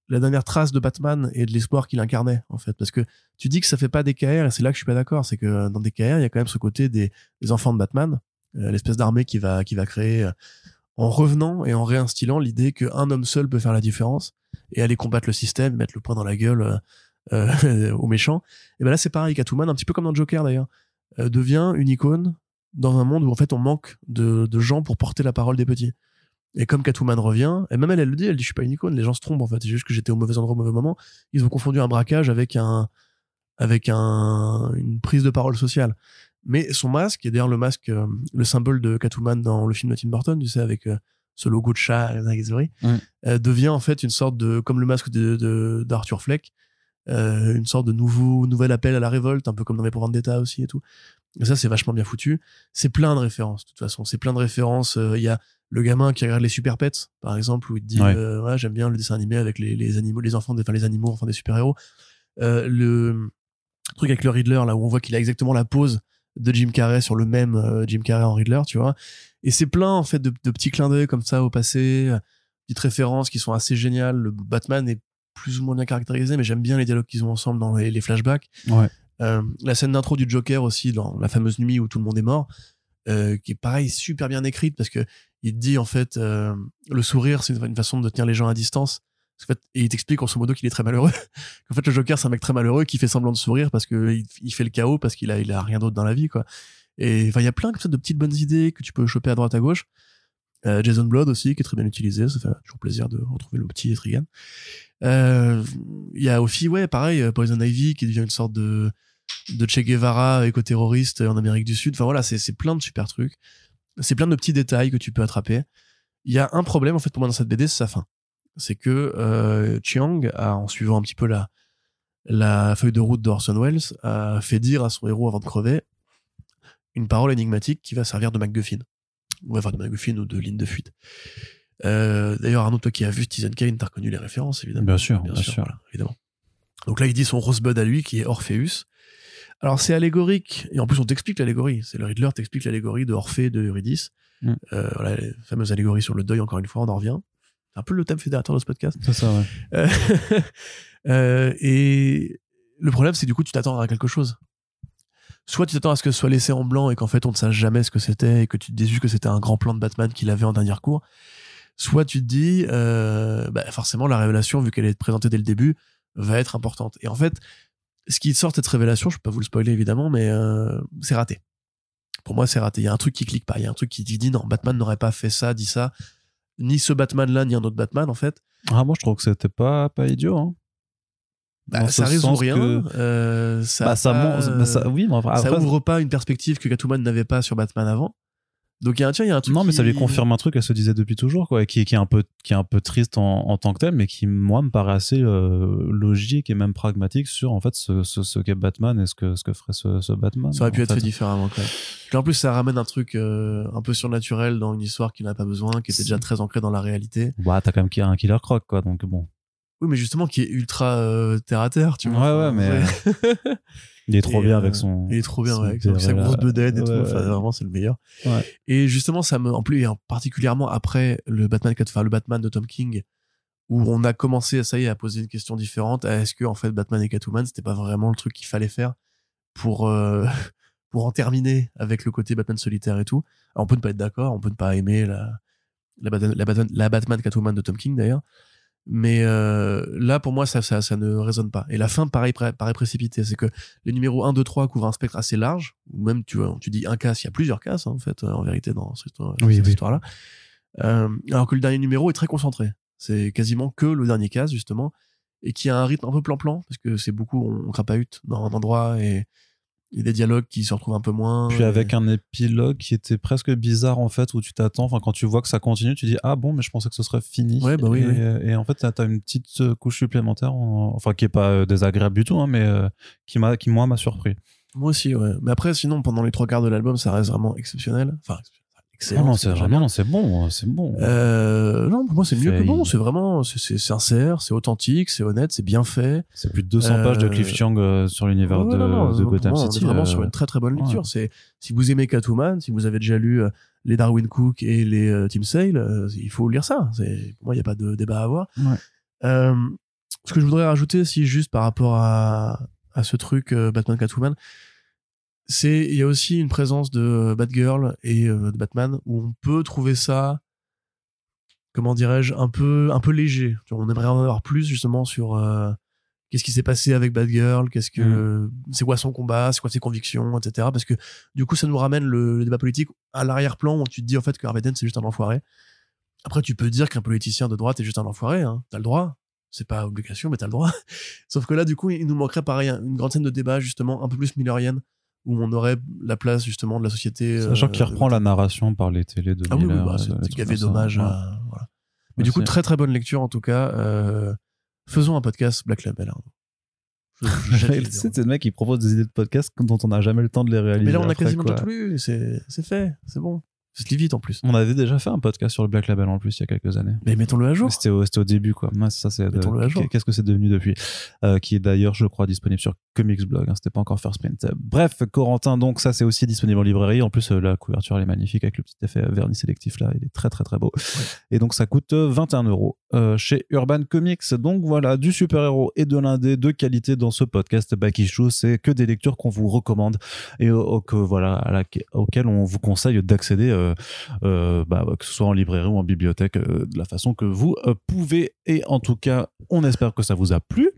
la dernière trace de Batman et de l'espoir qu'il incarnait en fait. Parce que tu dis que ça fait pas des KR et c'est là que je suis pas d'accord c'est que dans des KR il y a quand même ce côté des, enfants de Batman euh, l'espèce d'armée qui va qui va créer euh, en revenant et en réinstillant l'idée qu'un homme seul peut faire la différence et aller combattre le système mettre le poing dans la gueule euh, aux méchants. Et ben là c'est pareil Catwoman un petit peu comme dans Joker d'ailleurs devient une icône dans un monde où en fait on manque de, de gens pour porter la parole des petits et comme Catwoman revient, et même elle, elle le dit, elle dit, je suis pas une icône, les gens se trompent, en fait. C'est juste que j'étais au mauvais endroit au mauvais moment. Ils ont confondu un braquage avec un, avec un, une prise de parole sociale. Mais son masque, qui est d'ailleurs le masque, euh, le symbole de Catwoman dans le film de Tim Burton, tu sais, avec euh, ce logo de chat, euh, devient en fait une sorte de, comme le masque de, d'Arthur Fleck, une sorte de nouveau, nouvel appel à la révolte, un peu comme dans les pour Vendetta aussi et tout. Et ça, c'est vachement bien foutu. C'est plein de références, de toute façon. C'est plein de références. Il y a le gamin qui regarde les Super Pets, par exemple, où il te dit ouais. Euh, j'aime bien le dessin animé avec les, les animaux, les enfants, enfin les animaux, enfin des super héros. Euh, le truc avec le Riddler là où on voit qu'il a exactement la pose de Jim Carrey sur le même euh, Jim Carrey en Riddler, tu vois. Et c'est plein en fait de, de petits clins d'œil comme ça au passé, petites références qui sont assez géniales. Le Batman est plus ou moins bien caractérisé, mais j'aime bien les dialogues qu'ils ont ensemble dans les, les flashbacks. Ouais. Euh, la scène d'intro du Joker aussi dans la fameuse nuit où tout le monde est mort, euh, qui est pareil super bien écrite parce que il te dit en fait euh, le sourire c'est une façon de tenir les gens à distance. Et il t'explique en ce modo qu'il est très malheureux. Qu'en fait le Joker c'est un mec très malheureux qui fait semblant de sourire parce que il, fait le chaos parce qu'il a il a rien d'autre dans la vie quoi. Et il y a plein comme ça de petites bonnes idées que tu peux choper à droite à gauche euh, Jason Blood aussi qui est très bien utilisé ça fait toujours plaisir de retrouver le petit Etrigan euh, il y a aussi ouais pareil Poison Ivy qui devient une sorte de Che Guevara éco-terroriste en Amérique du Sud enfin voilà c'est c'est plein de super trucs c'est plein de petits détails que tu peux attraper. Il y a un problème en fait pour moi dans cette BD, c'est sa fin. C'est que euh, Chiang a, en suivant un petit peu la la feuille de route d'Orson Welles, a fait dire à son héros avant de crever une parole énigmatique qui va servir de MacGuffin. Ou enfin de MacGuffin ou de ligne de fuite. Euh, D'ailleurs, Arnaud, toi qui as vu Citizen Kane, t'as reconnu les références, évidemment. Bien sûr, bien, sûr. évidemment. Donc là, il dit son rosebud à lui, qui est Orpheus. Alors c'est allégorique, et en plus on t'explique l'allégorie. C'est le Riddler t'explique l'allégorie de Orphée, de Eurydice. Mm. Euh, voilà, les fameuses allégories sur le deuil, encore une fois, on en revient. C'est un peu le thème fédérateur de ce podcast. C'est ça, ouais. Euh, euh, et le problème, c'est du coup, tu t'attends à quelque chose. Soit tu t'attends à ce que ce soit laissé en blanc et qu'en fait on ne sache jamais ce que c'était et que tu te dis que c'était un grand plan de Batman qu'il avait en dernier cours. Soit tu te dis, euh, bah forcément la révélation, vu qu'elle est présentée dès le début, va être importante. Et en fait, ce qui sort de cette révélation, je peux pas vous le spoiler évidemment, mais euh, c'est raté. Pour moi, c'est raté. Il y a un truc qui clique pas. Il y a un truc qui dit non, Batman n'aurait pas fait ça, dit ça. Ni ce Batman-là, ni un autre Batman, en fait. Ah, moi, je trouve que c'était pas, pas idiot. Hein. Bah, ça résout rien. Euh, ça, bah, ça, bah, ça, oui, ça ouvre pas une perspective que Catwoman n'avait pas sur Batman avant. Donc il y a un tiens, il y a un truc. Non, mais ça lui confirme un truc qu'elle se disait depuis toujours, quoi, qui, qui est un peu, qui est un peu triste en, en tant que tel, mais qui moi me paraît assez euh, logique et même pragmatique sur en fait ce, ce, ce qu'est Batman et ce que ce que ferait ce, ce Batman. Ça aurait pu être fait. différemment, en plus, ça ramène un truc euh, un peu surnaturel dans une histoire qui n'a pas besoin, qui était déjà très ancrée dans la réalité. Bah, t'as quand même un killer croc, quoi, donc bon. Oui, mais justement, qui est ultra euh, terre à terre, tu vois. Ouais, ouais, mais. Il est trop bien avec son. Il est trop bien avec sa grosse bedaine et tout. Enfin, vraiment, c'est le meilleur. Et justement, ça me, en plus, particulièrement après le Batman, enfin, le Batman de Tom King, où on a commencé, ça y est, à poser une question différente. Est-ce que, en fait, Batman et Catwoman, c'était pas vraiment le truc qu'il fallait faire pour, euh, pour en terminer avec le côté Batman solitaire et tout? Alors, on peut ne pas être d'accord, on peut ne pas aimer la, la, Batman, la, Batman, la Batman Catwoman de Tom King d'ailleurs. Mais euh, là, pour moi, ça, ça, ça ne résonne pas. Et la fin, pareil, paraît précipité. C'est que les numéros 1, 2, 3 couvrent un spectre assez large. Ou même, tu vois, tu dis un casse, il y a plusieurs casses, hein, en fait, en vérité, dans cette, oui, cette oui. histoire-là. Euh, alors que le dernier numéro est très concentré. C'est quasiment que le dernier casse, justement, et qui a un rythme un peu plan-plan, parce que c'est beaucoup, on, on crapahute dans un endroit et, Il y a des dialogues qui se retrouvent un peu moins. Puis avec un épilogue qui était presque bizarre en fait, où tu t'attends, enfin quand tu vois que ça continue, tu dis ah bon, mais je pensais que ce serait fini. Ouais, bah oui, et, et en fait, t'as as une petite euh, couche supplémentaire, enfin qui est pas euh, désagréable du tout, hein, mais euh, qui m'a, qui moi m'a surpris. Moi aussi, ouais. Mais après, sinon, pendant les trois quarts de l'album, ça reste vraiment exceptionnel. Enfin, non, c'est vraiment, c'est bon, c'est bon. Euh, non, pour moi, c'est mieux que bon. C'est vraiment, c'est sincère, c'est authentique, c'est honnête, c'est bien fait. C'est plus de 200 pages de Cliff euh, Chiang euh, sur l'univers de, de Gotham City. On est vraiment sur une très très bonne lecture. C'est si vous aimez Catwoman, si vous avez déjà lu les Darwin Cook et les Tim Sale, il faut lire ça. C'est pour moi, il n'y a pas de débat à avoir. ce que je voudrais rajouter, si juste par rapport à à ce truc Batman Catwoman, c'est il y a aussi une présence de euh, Batgirl et euh, de Batman où on peut trouver ça comment dirais-je un peu un peu léger. On aimerait en avoir plus justement sur euh, qu'est-ce qui s'est passé avec Batgirl qu'est-ce que mm. c'est quoi son combat c'est quoi ses convictions etc parce que du coup ça nous ramène le, débat politique à l'arrière-plan où tu te dis en fait que Harvey Dent c'est juste un enfoiré. Après tu peux dire qu'un politicien de droite est juste un enfoiré hein. t'as le droit. C'est pas obligation mais t'as le droit. Sauf que là du coup il nous manquerait pareil une grande scène de débat justement un peu plus millerienne où on aurait la place justement de la société. Sachant qu'il euh, reprend la narration par les télés de ah oui, oui bah, gavé dommage. voilà. Mais du coup, très très bonne lecture en tout cas. Euh, faisons un podcast Black Label. Hein. c'est le mec qui propose des idées de podcast dont on n'a jamais le temps de les réaliser. Mais là, on a quasiment tout lu. C'est fait, c'est bon. C'est vite en plus. On avait déjà fait un podcast sur le Black Label en plus il y a quelques années. Mais mettons-le à jour. C'était au, au, début quoi. Moi ça c'est. Qu'est-ce que c'est devenu depuis? Euh, Qui est d'ailleurs je crois disponible sur Comics Blog. Hein, C'était pas encore First Print. Bref, Corentin donc ça c'est aussi disponible en librairie. En plus euh, la couverture elle est magnifique avec le petit effet vernis sélectif là. Il est très très très beau. Et donc ça coûte 21 euh, euros chez Urban Comics. Donc voilà du super héros et de l'indé de qualité dans ce podcast Back Issue. C'est que des lectures qu'on vous recommande et que voilà à la, auxquelles on vous conseille d'accéder euh, euh, bah, que ce soit en librairie ou en bibliothèque, euh, de la façon que vous pouvez. Et en tout cas, on espère que ça vous a plu.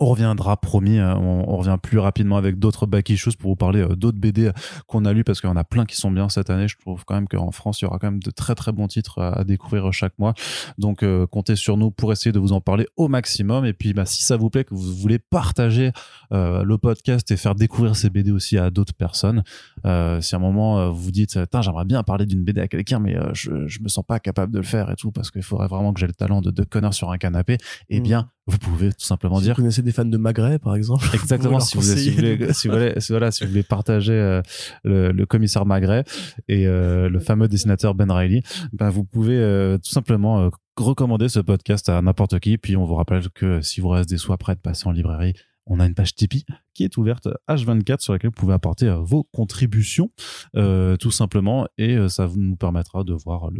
On reviendra, promis, hein, on, revient plus rapidement avec d'autres back issues pour vous parler euh, d'autres BD qu'on a lus parce qu'il y en a plein qui sont bien cette année. Je trouve quand même qu'en France, il y aura quand même de très très bons titres à, découvrir chaque mois. Donc, euh, comptez sur nous pour essayer de vous en parler au maximum. Et puis, bah, si ça vous plaît, que vous voulez partager euh, le podcast et faire découvrir ces BD aussi à d'autres personnes, si à un moment vous vous dites, j'aimerais bien parler d'une BD à quelqu'un, mais je, je me sens pas capable de le faire et tout parce qu'il faudrait vraiment que j'ai le talent de, de connard sur un canapé, eh mmh. bien, vous pouvez tout simplement dire. Vous connaissez des fans de Magret, par exemple. Exactement. si, vous, si, vous voulez, si, vous voulez, voilà, si vous voulez partager euh, le, le, commissaire Magret et euh, le fameux dessinateur Ben Riley, ben vous pouvez euh, tout simplement recommander ce podcast à n'importe qui. Puis on vous rappelle que si vous restez des sous après de passer en librairie, on a une page Tipeee qui est ouverte H24 sur laquelle vous pouvez apporter euh, vos contributions euh, tout simplement et euh, ça nous permettra de voir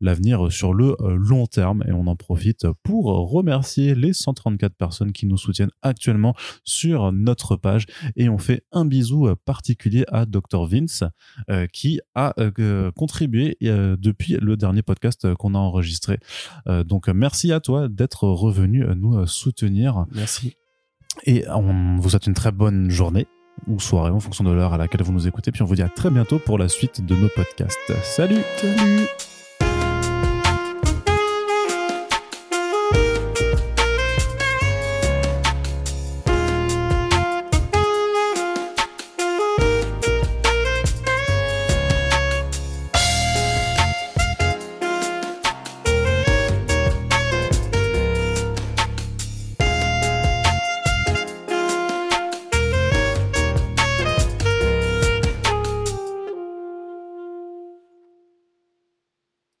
l'avenir sur le long terme et on en profite pour remercier les 134 personnes qui nous soutiennent actuellement sur notre page et on fait un bisou particulier à Dr Vince qui a contribué depuis le dernier podcast qu'on a enregistré. donc merci à toi d'être revenu nous soutenir. Merci. Et on vous souhaite une très bonne journée ou soirée en fonction de l'heure à laquelle vous nous écoutez. Puis on vous dit à très bientôt pour la suite de nos podcasts. Salut Salut